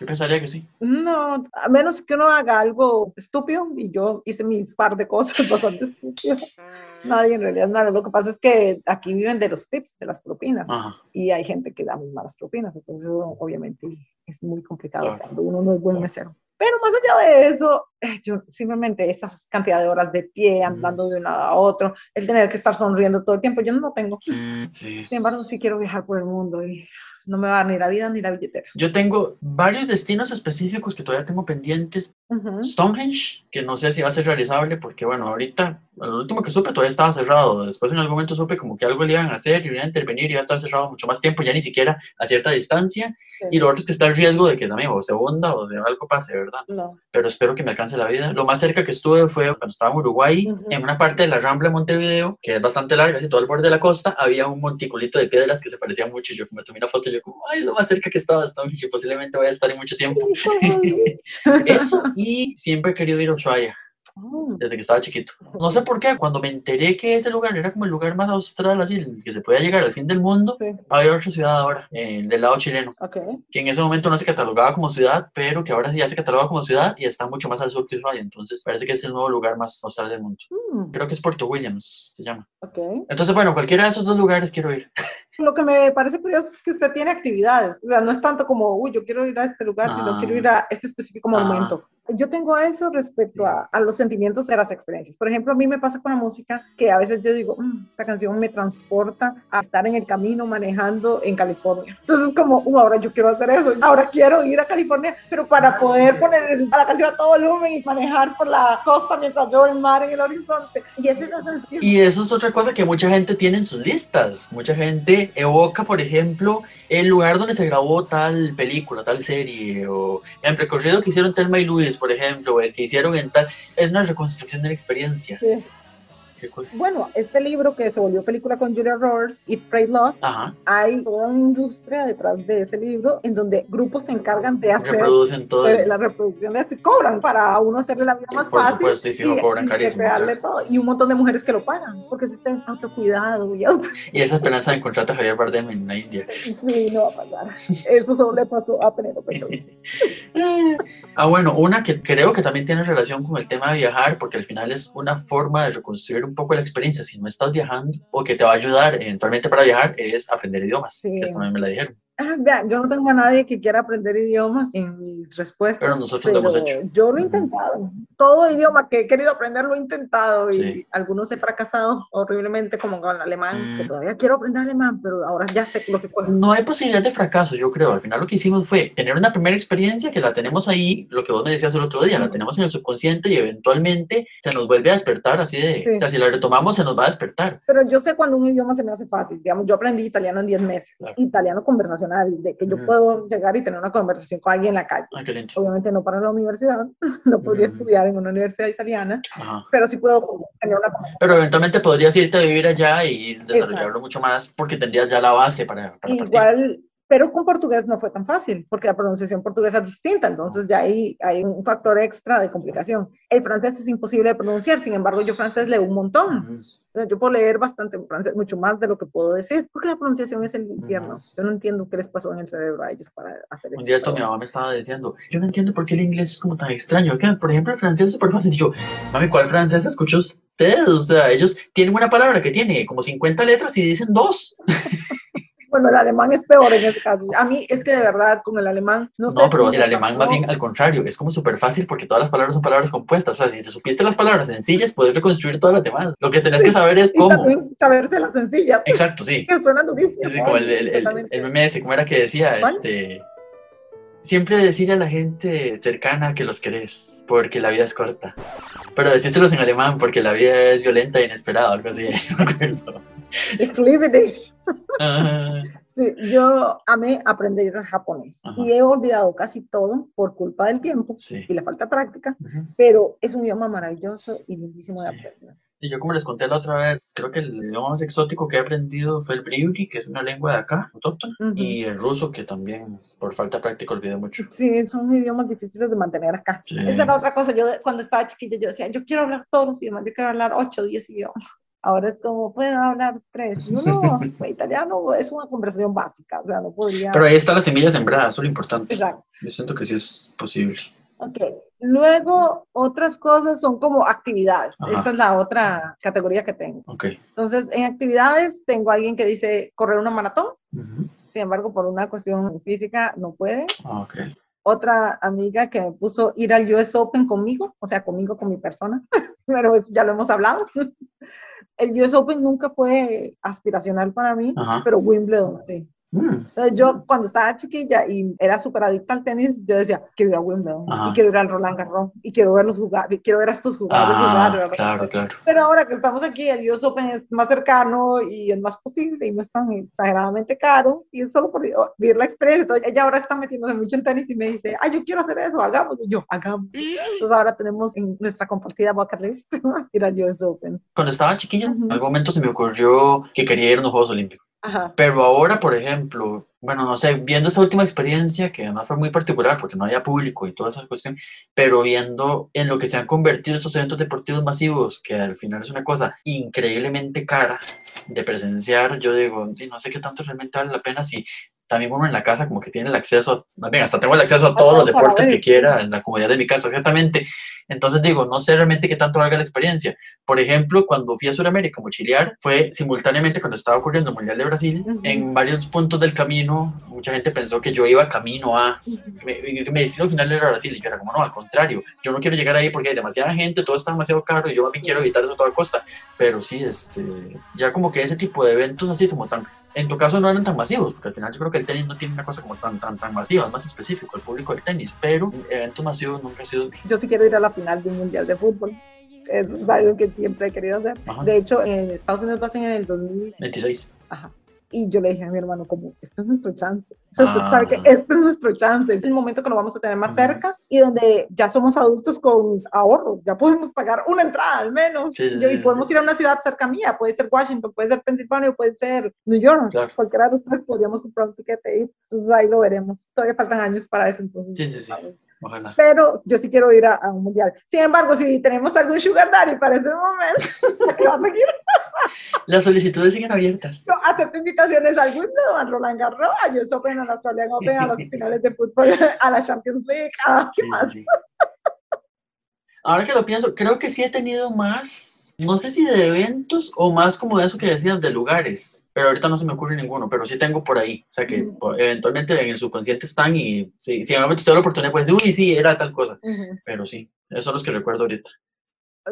Yo pensaría que sí. No, a menos que uno haga algo estúpido, y yo hice mis par de cosas bastante estúpidas. Nadie en realidad nada. Lo que pasa es que aquí viven de los tips, de las propinas Ajá. y hay gente que da muy malas propinas, entonces eso obviamente es muy complicado Claro. cuando uno no es buen mesero. Pero más allá de eso, eh, yo simplemente esas cantidad de horas de pie, andando de un lado a otro, el tener que estar sonriendo todo el tiempo, yo no lo tengo. Sí. Sin embargo, sí quiero viajar por el mundo y no me va ni la vida ni la billetera. Yo tengo varios destinos específicos que todavía tengo pendientes. Stonehenge, que no sé si va a ser realizable porque, bueno, ahorita, lo último que supe todavía estaba cerrado. Después en algún momento supe como que algo le iban a hacer y iban a intervenir y iba a estar cerrado mucho más tiempo, ya ni siquiera a cierta distancia. Sí. Y lo otro es que está el riesgo de que también o se hunda o de algo pase, ¿verdad? No. Pero espero que me alcance la vida. Lo más cerca que estuve fue cuando estaba en Uruguay, en una parte de la Rambla de Montevideo, que es bastante larga, así todo el borde de la costa, había un monticulito de piedras que se parecía mucho. Yo me tomé una foto y yo como, ay, lo más cerca que estaba Stonehenge, posiblemente voy a estar en mucho tiempo. Eso, y siempre he querido ir a Ushuaia desde que estaba chiquito. No sé por qué, cuando me enteré que ese lugar era como el lugar más austral, así, el que se podía llegar al fin del mundo, sí. había otra ciudad ahora, eh, del lado chileno, Ok. que en ese momento no se catalogaba como ciudad, pero que ahora sí ya se cataloga como ciudad y está mucho más al sur que Ushuaia. Entonces parece que es el nuevo lugar más austral del mundo. Mm, Creo que es Puerto Williams, se llama. ok. Entonces, bueno, cualquiera de esos dos lugares quiero ir. Lo que me parece curioso es que usted tiene actividades, o sea, no es tanto como, uy, yo quiero ir a este lugar, sino Ah. quiero ir a este específico Ah. Yo tengo eso respecto a, a los sentimientos de las experiencias. Por ejemplo, a mí me pasa con la música que a veces yo digo, "Mm, esta canción me transporta a estar en el camino manejando en California. Entonces, como, "Uh, ahora yo quiero hacer eso, ahora quiero ir a California, pero para poder poner el- a la canción a todo volumen y manejar por la costa mientras veo el mar en el horizonte. Y es esa sensación. Y eso es otra cosa que mucha gente tiene en sus listas. Mucha gente evoca, por ejemplo, el lugar donde se grabó tal película, tal serie, o el recorrido que hicieron Telma y Luis, por ejemplo, el que hicieron en tal. Es una reconstrucción de la experiencia. Bueno, este libro que se volvió película con Julia Roberts, Eat, Pray, Love, Ajá. hay toda una industria detrás de ese libro en donde grupos se encargan de hacer Reproducen todo. eh, el- la reproducción de esto y cobran para uno hacerle la vida más Por fácil. supuesto, y fijo, cobran y carísimo, recrearle claro. todo. Y un montón de mujeres que lo pagan porque se autocuidado y auto... Y esa esperanza de encontrarte a Javier Bardem en la India. Sí, no va a pasar. Eso solo le pasó a Penélope. Ah, bueno, una que creo que también tiene relación con el tema de viajar, porque al final es una forma de reconstruir un poco la experiencia. Si no estás viajando, o que te va a ayudar eventualmente para viajar, es aprender idiomas. Sí. Que también me la dijeron. Ah, vean, yo no tengo a nadie que quiera aprender idiomas en mis respuestas. Pero nosotros lo hemos pero hecho. Yo lo he intentado. Todo idioma que he querido aprender lo he intentado y Sí. algunos he fracasado horriblemente, como con el alemán, que Mm. todavía quiero aprender alemán, pero ahora ya sé lo que cuesta. No hay posibilidad de fracaso, yo creo. Al final lo que hicimos fue tener una primera experiencia que la tenemos ahí, lo que vos me decías el otro día, la tenemos en el subconsciente y eventualmente se nos vuelve a despertar así de, Sí. o sea, si la retomamos se nos va a despertar. Pero yo sé cuando un idioma se me hace fácil. Digamos, yo aprendí italiano en 10 meses. Claro. Italiano conversacional, de que yo puedo llegar y tener una conversación con alguien en la calle. Lindo. Obviamente no para la universidad, no podría estudiar en una universidad italiana, Ajá. pero sí puedo tener una conversación. Pero eventualmente podrías irte a vivir allá y desarrollarlo mucho más porque tendrías ya la base para, para partir. Igual, pero con portugués no fue tan fácil, porque la pronunciación portuguesa es distinta, entonces ya ahí hay un factor extra de complicación. El francés es imposible de pronunciar, sin embargo, yo francés leo un montón. Yo puedo leer bastante francés, mucho más de lo que puedo decir, porque la pronunciación es el infierno. Yo no entiendo qué les pasó en el cerebro a ellos para hacer eso. Un día esto mi mamá me estaba diciendo, yo no entiendo por qué el inglés es como tan extraño. Que, por ejemplo, el francés es súper fácil. Y yo, mami, ¿cuál francés escuchó usted? O sea, ellos tienen una palabra que tiene como 50 letras y dicen dos. Bueno, el alemán es peor en este caso. A mí es que de verdad, con el alemán, no, No, sé. pero si el alemán más bien al contrario, es como súper fácil porque todas las palabras son palabras compuestas. O sea, si te supiste las palabras sencillas, puedes reconstruir todas las demás. Lo que tenés que saber es Y cómo. saberse las sencillas, Exacto, sí. que suenan durísimas. Sí, como el, el, el, meme ese, ¿cómo era que decía? ¿Cuál? Este, siempre decirle a la gente cercana que los querés, porque la vida es corta. Pero decístelos en alemán, porque la vida es violenta e inesperada, algo así, no me Ah, Sí, yo amé aprender japonés Ajá. y he olvidado casi todo por culpa del tiempo sí. y la falta de práctica, pero es un idioma maravilloso y lindísimo de Sí. aprender. Y yo como les conté la otra vez, creo que el idioma más exótico que he aprendido fue el briuri, que es una lengua de acá, autóctona, Ujú. y el ruso, que también por falta de práctica olvidé mucho. Sí, son idiomas difíciles de mantener acá. Esa era otra cosa. Yo cuando estaba chiquilla yo decía, yo quiero hablar todos los idiomas, yo quiero hablar 8, 10 idiomas. Ahora es como, puedo hablar tres. Y uno, italiano es una conversación básica, o sea, no podría... Pero ahí están las semillas sembradas, eso es lo importante. Exacto. Yo siento que sí es posible. Ok. Luego, otras cosas son como actividades. Ajá. Esa es la otra categoría que tengo. Ok. Entonces, en actividades tengo a alguien que dice correr una maratón. Ujú. Sin embargo, por una cuestión física no puede. Ah, ok. Otra amiga que me puso ir al US Open conmigo, o sea, conmigo, con mi persona, pero eso ya lo hemos hablado. El US Open nunca fue aspiracional para mí, Ajá. pero Wimbledon sí. Mm, Entonces yo cuando estaba chiquilla y era súper adicta al tenis, yo decía, quiero ir a Wimbledon, Ajá. y quiero ir al Roland Garros, y quiero verlos jugar, y quiero ver a estos jugadores jugar. Ah, ¿verdad? claro, claro. Pero ahora que estamos aquí, el US Open es más cercano y es más posible y no es tan exageradamente caro y es solo por vivir la experiencia. Entonces, ella ahora está metiéndose mucho en tenis y me dice, ay, yo quiero hacer eso, hagámoslo. Yo, hagamos. Entonces ahora tenemos en nuestra compartida bucket list ir al US Open. Cuando estaba chiquilla, Ujú. en algún momento se me ocurrió que quería ir a unos Juegos Olímpicos. Pero ahora, por ejemplo, bueno, no sé, viendo esta última experiencia, que además fue muy particular porque no había público y toda esa cuestión, pero viendo en lo que se han convertido estos eventos deportivos masivos, que al final es una cosa increíblemente cara de presenciar, yo digo, "Di, no sé qué tanto realmente vale la pena si también uno en la casa como que tiene el acceso, más bien hasta tengo el acceso a todos los deportes que quiera en la comodidad de mi casa, exactamente. Entonces digo, no sé realmente qué tanto valga la experiencia. Por ejemplo, cuando fui a Sudamérica a mochilear, fue simultáneamente cuando estaba ocurriendo el Mundial de Brasil, Ujú. en varios puntos del camino, mucha gente pensó que yo iba camino a, me, me- mi destino final era Brasil, y yo era como, no, al contrario, yo no quiero llegar ahí porque hay demasiada gente, todo está demasiado caro, y yo a mí quiero evitar eso a toda costa, pero sí, este, ya como que ese tipo de eventos así como tan, en tu caso no eran tan masivos, porque al final yo creo que el tenis no tiene una cosa como tan, tan, tan masiva, es más específico el público del tenis, pero eventos masivos nunca ha sido... Yo sí quiero ir a la final de un mundial de fútbol. Eso es algo que siempre he querido hacer. Ajá. De hecho, en Estados Unidos va a ser en el 2000. 26. Ajá. Y yo le dije a mi hermano, como, este es nuestro chance. O Ah. sabe que este es nuestro chance. Es el momento que lo vamos a tener más cerca y donde ya somos adultos con ahorros. Ya podemos pagar una entrada al menos. Sí, Y yo- y podemos ir a una ciudad cerca mía. Puede ser Washington, puede ser Pensilvania, puede ser New York. Claro. Cualquiera de los tres podríamos comprar un tiquete y entonces ahí lo veremos. Todavía faltan años para eso. Entonces, Sí, sí, sí. ¿sabes? Ojalá. pero yo sí quiero ir a, a un mundial. Sin embargo, si tenemos algún sugar daddy para ese momento, que va a seguir, Las solicitudes siguen abiertas. acepto invitaciones al Wimbledon, al Roland Garros, a US Open, al Australian Open, a las finales de fútbol, a la Champions League, a qué Sí, más. sí. Ahora que lo pienso, creo que sí he tenido más, no sé si de eventos o más como de eso que decías, de lugares, pero ahorita no se me ocurre ninguno, pero sí tengo por ahí, o sea que po- eventualmente en el subconsciente están y si, si en algún momento la oportunidad, pues uy, sí, era tal cosa, pero sí, esos son los que recuerdo ahorita.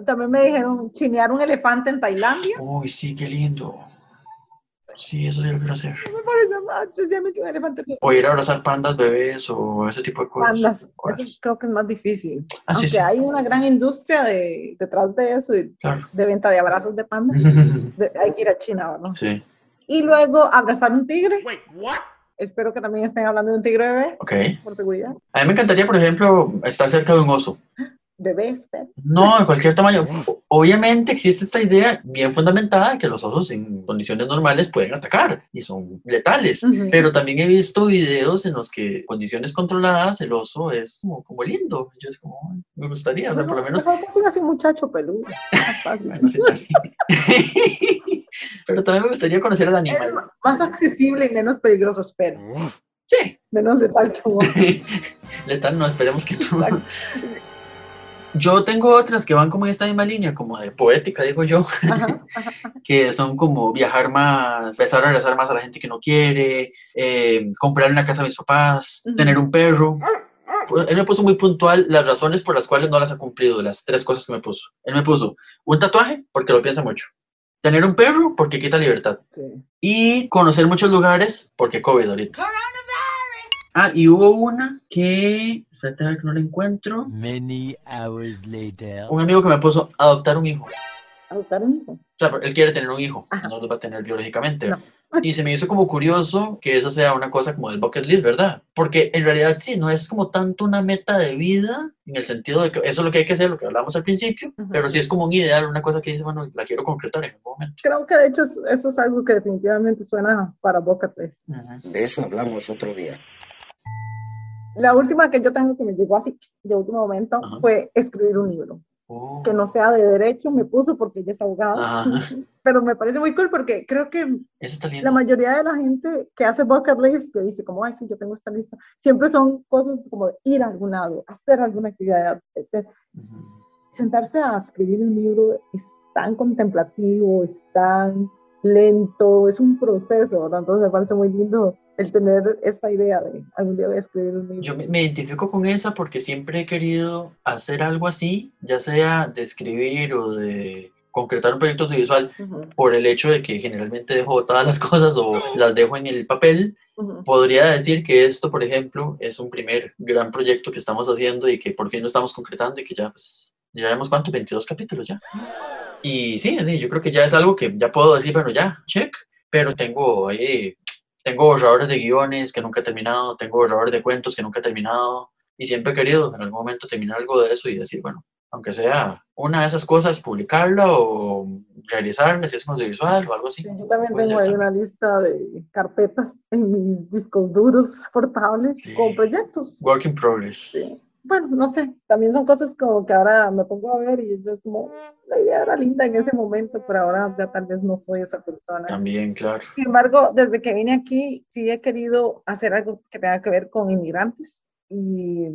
También me dijeron chinear un elefante en Tailandia. Uy, sí, qué lindo. Sí, eso sí lo quiero hacer. Me parece más, especialmente un elefante. O ir a abrazar pandas, bebés o ese tipo de cosas. Pandas, eso creo que es más difícil. Ah, sí, Aunque sí. hay una gran industria de, detrás de eso, y Claro. de venta de abrazos de pandas. de- hay que ir a China, ¿verdad? Sí, Y luego abrazar un tigre. Espero que también estén hablando de un tigre bebé, ok. por seguridad. A mí me encantaría, por ejemplo, estar cerca de un oso. Bebé, espera. No, de cualquier tamaño. Obviamente existe esta idea bien fundamentada de que los osos en condiciones normales pueden atacar y son letales. Pero también he visto videos en los que en condiciones controladas el oso es como, como lindo. Yo es como, "Ay, me gustaría, o sea, por lo menos... Mejor así muchacho peludo. Más fácil. Bueno, sí, también. Pero también me gustaría conocer al animal. ma- más accesible y menos peligroso, espero. Sí, Menos letal que vos. letal no, esperemos que no. Yo tengo otras que van como en esta misma línea, como de poética, digo yo. Ajá, ajá. que son como viajar más, empezar a regresar más a la gente que no quiere, eh, comprar una casa a mis papás, tener un perro. Pues, Él me puso muy puntual las razones por las cuales no las ha cumplido, las tres cosas que me puso. Él me puso un tatuaje porque lo piensa mucho, tener un perro porque quita libertad Sí. y conocer muchos lugares porque COVID ahorita. Ah, y hubo una que, espérate a ver que no la encuentro. Many hours later. Un amigo que me puso adoptar un hijo. Adoptar un hijo. O sea, él quiere tener un hijo, Ajá. no lo va a tener biológicamente. No. Y se me hizo como curioso que esa sea una cosa como del bucket list, ¿verdad? Porque en realidad sí, no es como tanto una meta de vida, en el sentido de que eso es lo que hay que hacer, lo que hablamos al principio, Ujú. pero sí es como un ideal, una cosa que dice, bueno, la quiero concretar en algún momento. Creo que de hecho es- eso es algo que definitivamente suena para Boca Fest. Ujú. De eso hablamos otro día. La última que yo tengo que me llegó así de último momento Ajá. fue escribir un libro. Oh. Que no sea de derecho, me puso porque ella es abogada. Ajá. Pero me parece muy cool porque creo que la mayoría de la gente que hace bucket list, que dice como, ay, sí, yo tengo esta lista, siempre son cosas como ir a algún lado, hacer alguna actividad, etc. Ujú. Sentarse a escribir un libro es tan contemplativo, es tan lento, es un proceso, ¿verdad? Entonces me parece muy lindo el tener esa idea de algún día voy a escribir un libro. Yo me, identifico con esa porque siempre he querido hacer algo así, ya sea de escribir o de concretar un proyecto audiovisual por el hecho de que generalmente dejo todas las cosas o las dejo en el papel. Podría decir que esto, por ejemplo, es un primer gran proyecto que estamos haciendo y que por fin lo estamos concretando y que ya, pues, ya vemos cuánto, 22 capítulos ya. Y sí, yo creo que ya es algo que ya puedo decir, bueno, ya, check, pero tengo ahí, tengo borradores de guiones que nunca he terminado, tengo borradores de cuentos que nunca he terminado y siempre he querido en algún momento terminar algo de eso y decir, bueno, aunque sea una de esas cosas, publicarla o realizarla si es un audiovisual o algo así. Sí, yo también Puede tengo ahí también. una lista de carpetas en mis discos duros portables Sí. con proyectos. Work in progress. Sí. Bueno, no sé, también son cosas como que ahora me pongo a ver y yo es como, la idea era linda en ese momento, pero ahora ya tal vez no soy esa persona. También, claro. Sin embargo, desde que vine aquí, sí he querido hacer algo que tenga que ver con inmigrantes y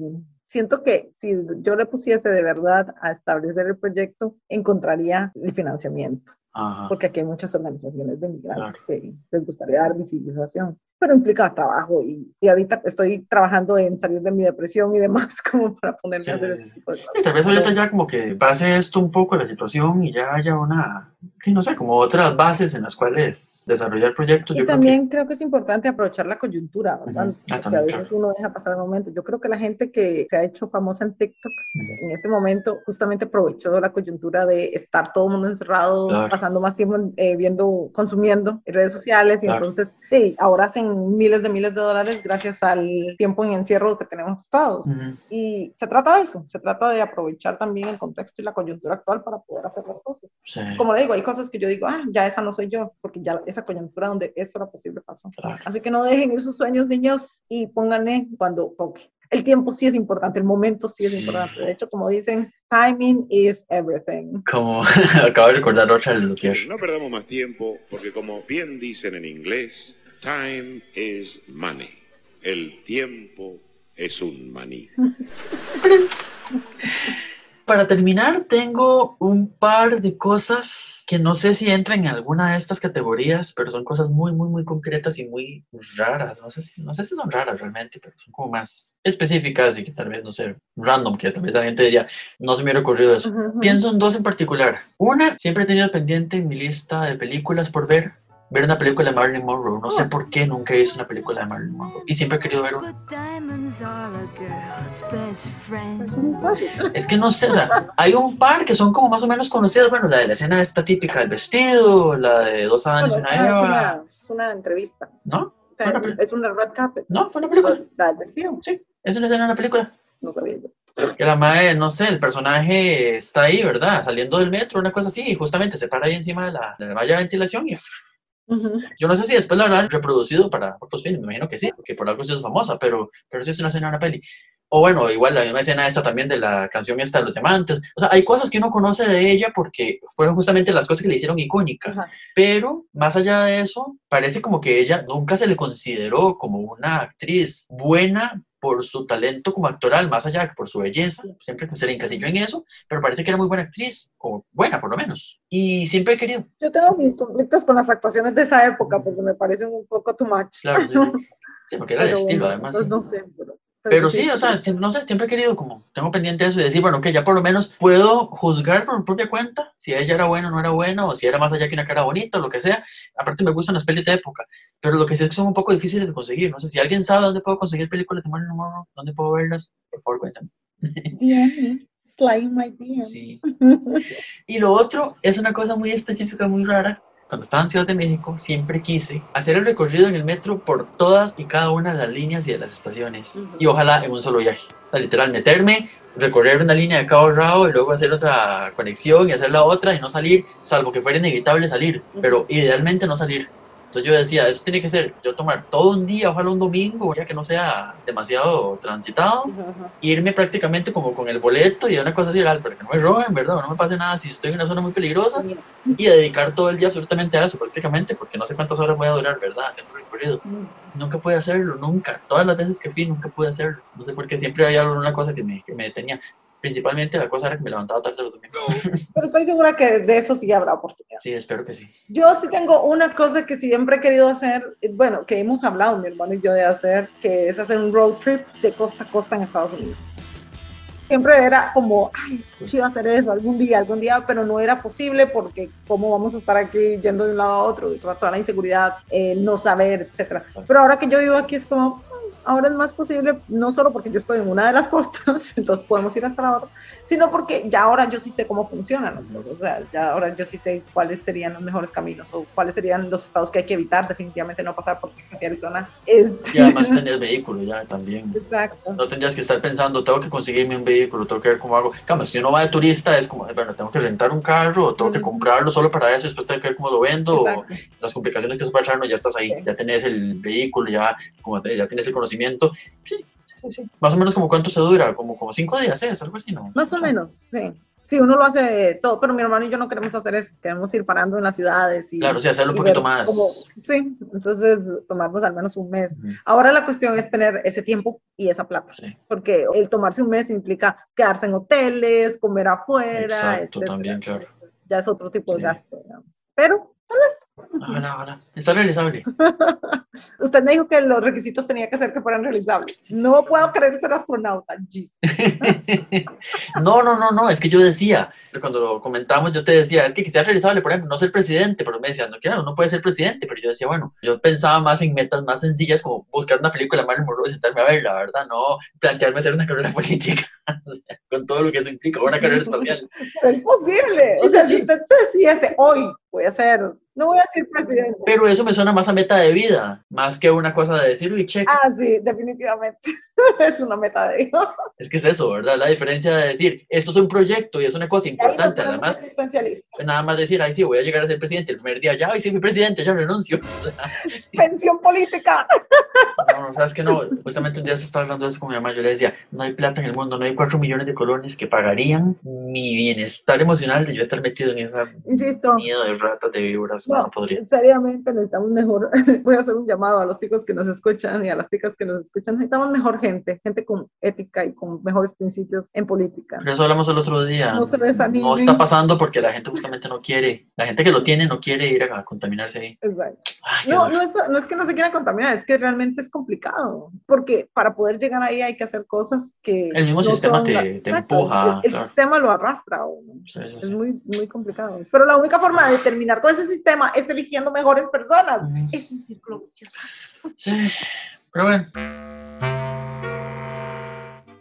siento que si yo le pusiese de verdad a establecer el proyecto, encontraría el financiamiento, Ajá. porque aquí hay muchas organizaciones de inmigrantes que les gustaría dar visibilización, pero implica trabajo y, y ahorita estoy trabajando en salir de mi depresión y demás como para ponerme a hacer Sí. ese tipo de Y cosas. tal vez ahorita ya como que pase esto un poco la situación y ya haya una, sí, no sé, como otras bases en las cuales desarrollar proyectos. Y Yo creo también creo que es importante aprovechar la coyuntura, ¿verdad? Ujú. Ah, Porque a también, veces uno deja pasar el momento. Yo creo que la gente que se ha hecho famosa en TikTok Ujú. en este momento justamente aprovechó la coyuntura de estar todo el mundo encerrado, Claro. Pasando más tiempo eh, viendo, consumiendo en redes sociales y Claro. entonces sí, ahora hacen miles de miles de dólares gracias al tiempo en encierro que tenemos todos. que- Ujú. Y se trata de eso, se trata de aprovechar también el contexto y la coyuntura actual para poder hacer las cosas. Sí, Como le digo, hay cosas que yo digo, ah, ya esa no soy yo, porque ya esa coyuntura donde esto era posible pasó. claro. Así que no dejen ir sus sueños, niños, y pónganle cuando toque. El tiempo sí es importante, el momento sí es Sí. importante. De hecho, como dicen, timing is everything. Como acabo de recordar otra del Luthier. No perdamos más tiempo porque como bien dicen en inglés, time is money. El tiempo es un maní. Para terminar, tengo un par de cosas que no sé si entran en alguna de estas categorías, pero son cosas muy, muy, muy concretas y muy raras. No sé si, no sé si son raras realmente, pero son como más específicas y que tal vez, no sé, random, que tal vez la gente diría, no se me hubiera ocurrido eso. Pienso en dos en particular. Una, siempre he tenido pendiente en mi lista de películas por ver, ver una película de Marilyn Monroe. No sé Oh. por qué nunca he visto una película de Marilyn Monroe. Y siempre he querido ver una. Es que no sé, o sea, hay un par que son como más o menos conocidas. Bueno, la de la escena esta típica del vestido, la de dos Adanes Bueno, y una es, Eva. una, es una entrevista. ¿No? O sea, es, una red carpet. No, fue una película. La del vestido. Sí, es una escena de una película. No sabía yo. Que la madre, no sé, el personaje está ahí, ¿verdad? Saliendo del metro, una cosa así, y justamente se para ahí encima de la, de la valla de ventilación y Yo no sé si después la habrán reproducido para otros filmes, me imagino que sí, porque por algo sí es famosa, pero, pero sí es una escena de una peli. O bueno, igual la misma escena esta también de la canción esta de los diamantes. O sea, hay cosas que uno conoce de ella porque fueron justamente las cosas que le hicieron icónica. Pero más allá de eso, parece como que ella nunca se le consideró como una actriz buena por su talento como actoral, más allá que por su belleza. Siempre se le encasilló en eso, pero parece que era muy buena actriz, o buena por lo menos. Y siempre he querido, Yo tengo mis conflictos con las actuaciones de esa época porque me parecen un poco too much. claro, sí, sí. Sí, porque era de estilo, bueno, además. pues sí. No sé, pero. Sí, o sea, siempre- no sé, siempre he querido como, tengo pendiente eso y decir, bueno, que ya por lo menos puedo juzgar por mi propia cuenta si ella era buena o no era buena, o si era más allá que una cara bonita, o lo que sea. Aparte me gustan las pelis de época, pero lo que sí es que son un poco difíciles de conseguir. No sé si alguien sabe dónde puedo conseguir películas de Marilyn Monroe, dónde puedo verlas, por favor, cuéntame. DM, slide my DM. Sí. Y lo otro es una cosa muy específica, muy rara. Cuando estaba en Ciudad de México, siempre quise hacer el recorrido en el metro por todas y cada una de las líneas y de las estaciones. Y ojalá en un solo viaje. O sea, literal, meterme, recorrer una línea de cabo rabo y luego hacer otra conexión y hacer la otra y no salir, salvo que fuera inevitable salir. Pero idealmente no salir. Entonces yo decía, eso tiene que ser, yo tomar todo un día, ojalá un domingo, ya que no sea demasiado transitado, Ajá, ajá. irme prácticamente como con el boleto y una cosa así, para que no me roben, ¿verdad? No me pase nada si estoy en una zona muy peligrosa y dedicar todo el día absolutamente a eso, prácticamente, porque no sé cuántas horas voy a durar, ¿verdad? Haciendo recorrido. Nunca pude hacerlo, nunca. Todas las veces que fui, nunca pude hacerlo. No sé por qué siempre había alguna cosa que me, que me detenía. Principalmente la cosa era que me levantaba tarde los domingos. Pero estoy segura que de eso sí habrá oportunidad. Sí, espero que sí. Yo sí tengo una cosa que siempre he querido hacer, bueno, que hemos hablado mi hermano y yo de hacer, que es hacer un road trip de costa a costa en Estados Unidos. Siempre era como, ay, sí iba a hacer eso algún día, algún día, pero no era posible porque cómo vamos a estar aquí yendo de un lado a otro, toda, toda la inseguridad, eh, no saber, etcétera. Pero ahora que yo vivo aquí es como, "Mm, ahora es más posible, no solo porque yo estoy en una de las costas, entonces podemos ir hasta la otra, sino porque ya ahora yo sí sé cómo funcionan las cosas, o sea, ya ahora yo sí sé cuáles serían los mejores caminos o cuáles serían los estados que hay que evitar, definitivamente no pasar por y Arizona. Este, Y además tenías vehículo ya también. Exacto. No tendrías que estar pensando, tengo que conseguirme un vehículo, tengo que ver cómo hago. Cama, si uno va de turista, es como, bueno, tengo que rentar un carro, o tengo que comprarlo solo para eso, y después tengo que ver cómo lo vendo, o las complicaciones que eso va a traer, no, ya estás ahí, Sí. ya tenés el vehículo, ya, como ya tienes el conocimiento. Sí, sí, sí, sí. Más o menos como cuánto se dura, como, como cinco días, ¿es? Algo así, ¿no? Más o menos, sí. Sí, uno lo hace todo, pero mi hermano y yo no queremos hacer eso, queremos ir parando en las ciudades y... Claro, sí, hacerlo un poquito más. cómo- sí, entonces tomarnos al menos un mes. Ujú. Ahora la cuestión es tener ese tiempo y esa plata, Sí. porque el tomarse un mes implica quedarse en hoteles, comer afuera, Exacto, etcétera. también, claro. Ya es otro tipo de Sí. gasto, digamos. Pero tal vez. Ojalá, ojalá. Está realizable. Usted me dijo que los requisitos tenía que ser que fueran realizables. Sí, sí, no sí. puedo querer ser astronauta. No, no, no, no, es que yo decía, cuando lo comentamos, yo te decía, es que quisiera realizable, por ejemplo, no ser presidente, pero me decían, no, claro, no puede ser presidente, pero yo decía, bueno, yo pensaba más en metas más sencillas, como buscar una película Marilyn Monroe y sentarme a verla, ¿verdad? No plantearme hacer una carrera política, o sea, con todo lo que eso implica, o una carrera espacial. Es posible. O sea, si usted se decidiese hoy, voy a ser, no voy a ser presidente. Pero eso me suena más a meta de vida, más que una cosa de decir, uy, check, Ah, sí, definitivamente. es una meta de Dios. es que es eso, ¿verdad? La diferencia de decir, esto es un proyecto y es una cosa importante, ponemos además, existencialistas. nada más decir, ay, sí, voy a llegar a ser presidente el primer día, ya, ay, sí, fui presidente, ya renuncio. Pensión política. No, no, sabes que no. Justamente un día se estaba hablando de eso con mi mamá. Yo le decía: No hay plata en el mundo, no hay cuatro millones de colones que pagarían mi bienestar emocional de yo estar metido en esa Insisto, miedo de ratas, de víboras. No, no, no podría. seriamente necesitamos mejor. Voy a hacer un llamado a los chicos que nos escuchan y a las chicas que nos escuchan. Necesitamos mejor gente, gente con ética y con mejores principios en política. Pero eso hablamos el otro día. No se desanimen. No está pasando porque la gente justamente no quiere. La gente que lo tiene no quiere ir a contaminarse ahí. Exacto. Ay, No, no es, no es que no se quiera contaminar, es que realmente es complicado, porque para poder llegar ahí hay que hacer cosas que... El mismo no sistema te- la- te empuja, El, el claro. sistema lo arrastra uno. Sí, sí, Es sí. muy, muy complicado. Pero la única forma de terminar con ese sistema es eligiendo mejores personas. Ujú. Es un círculo vicioso. Sí. Pero bueno,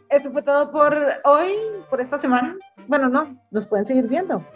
Eso fue todo por hoy, por esta semana. Bueno, no, nos pueden seguir viendo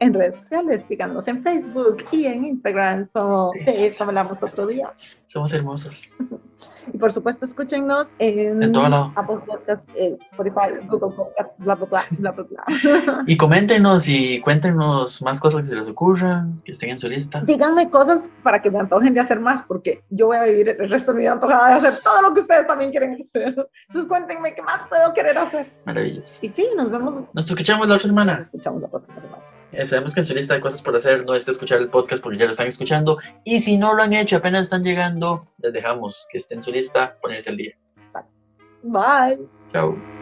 en redes sociales. Síganos en Facebook y en Instagram como de eso hablamos otro día. somos hermosos. Y por supuesto, escúchenos en, En todo lado. Apple Podcasts, eh, Spotify, Google Podcasts, bla, bla, bla, bla, bla. Y coméntenos y cuéntenos más cosas que se les ocurran, que estén en su lista. Díganme cosas para que me antojen de hacer más, porque yo voy a vivir el resto de mi vida antojada de hacer todo lo que ustedes también quieren hacer. Entonces cuéntenme qué más puedo querer hacer. Maravilloso. Y sí, nos vemos. Nos escuchamos la otra Nos semana. escuchamos la próxima semana. Eh, sabemos que en su lista de cosas por hacer no está escuchar el podcast porque ya lo están escuchando. Y si no lo han hecho, apenas están llegando, les dejamos que esté en su lista, ponerse al día. Bye. Chao.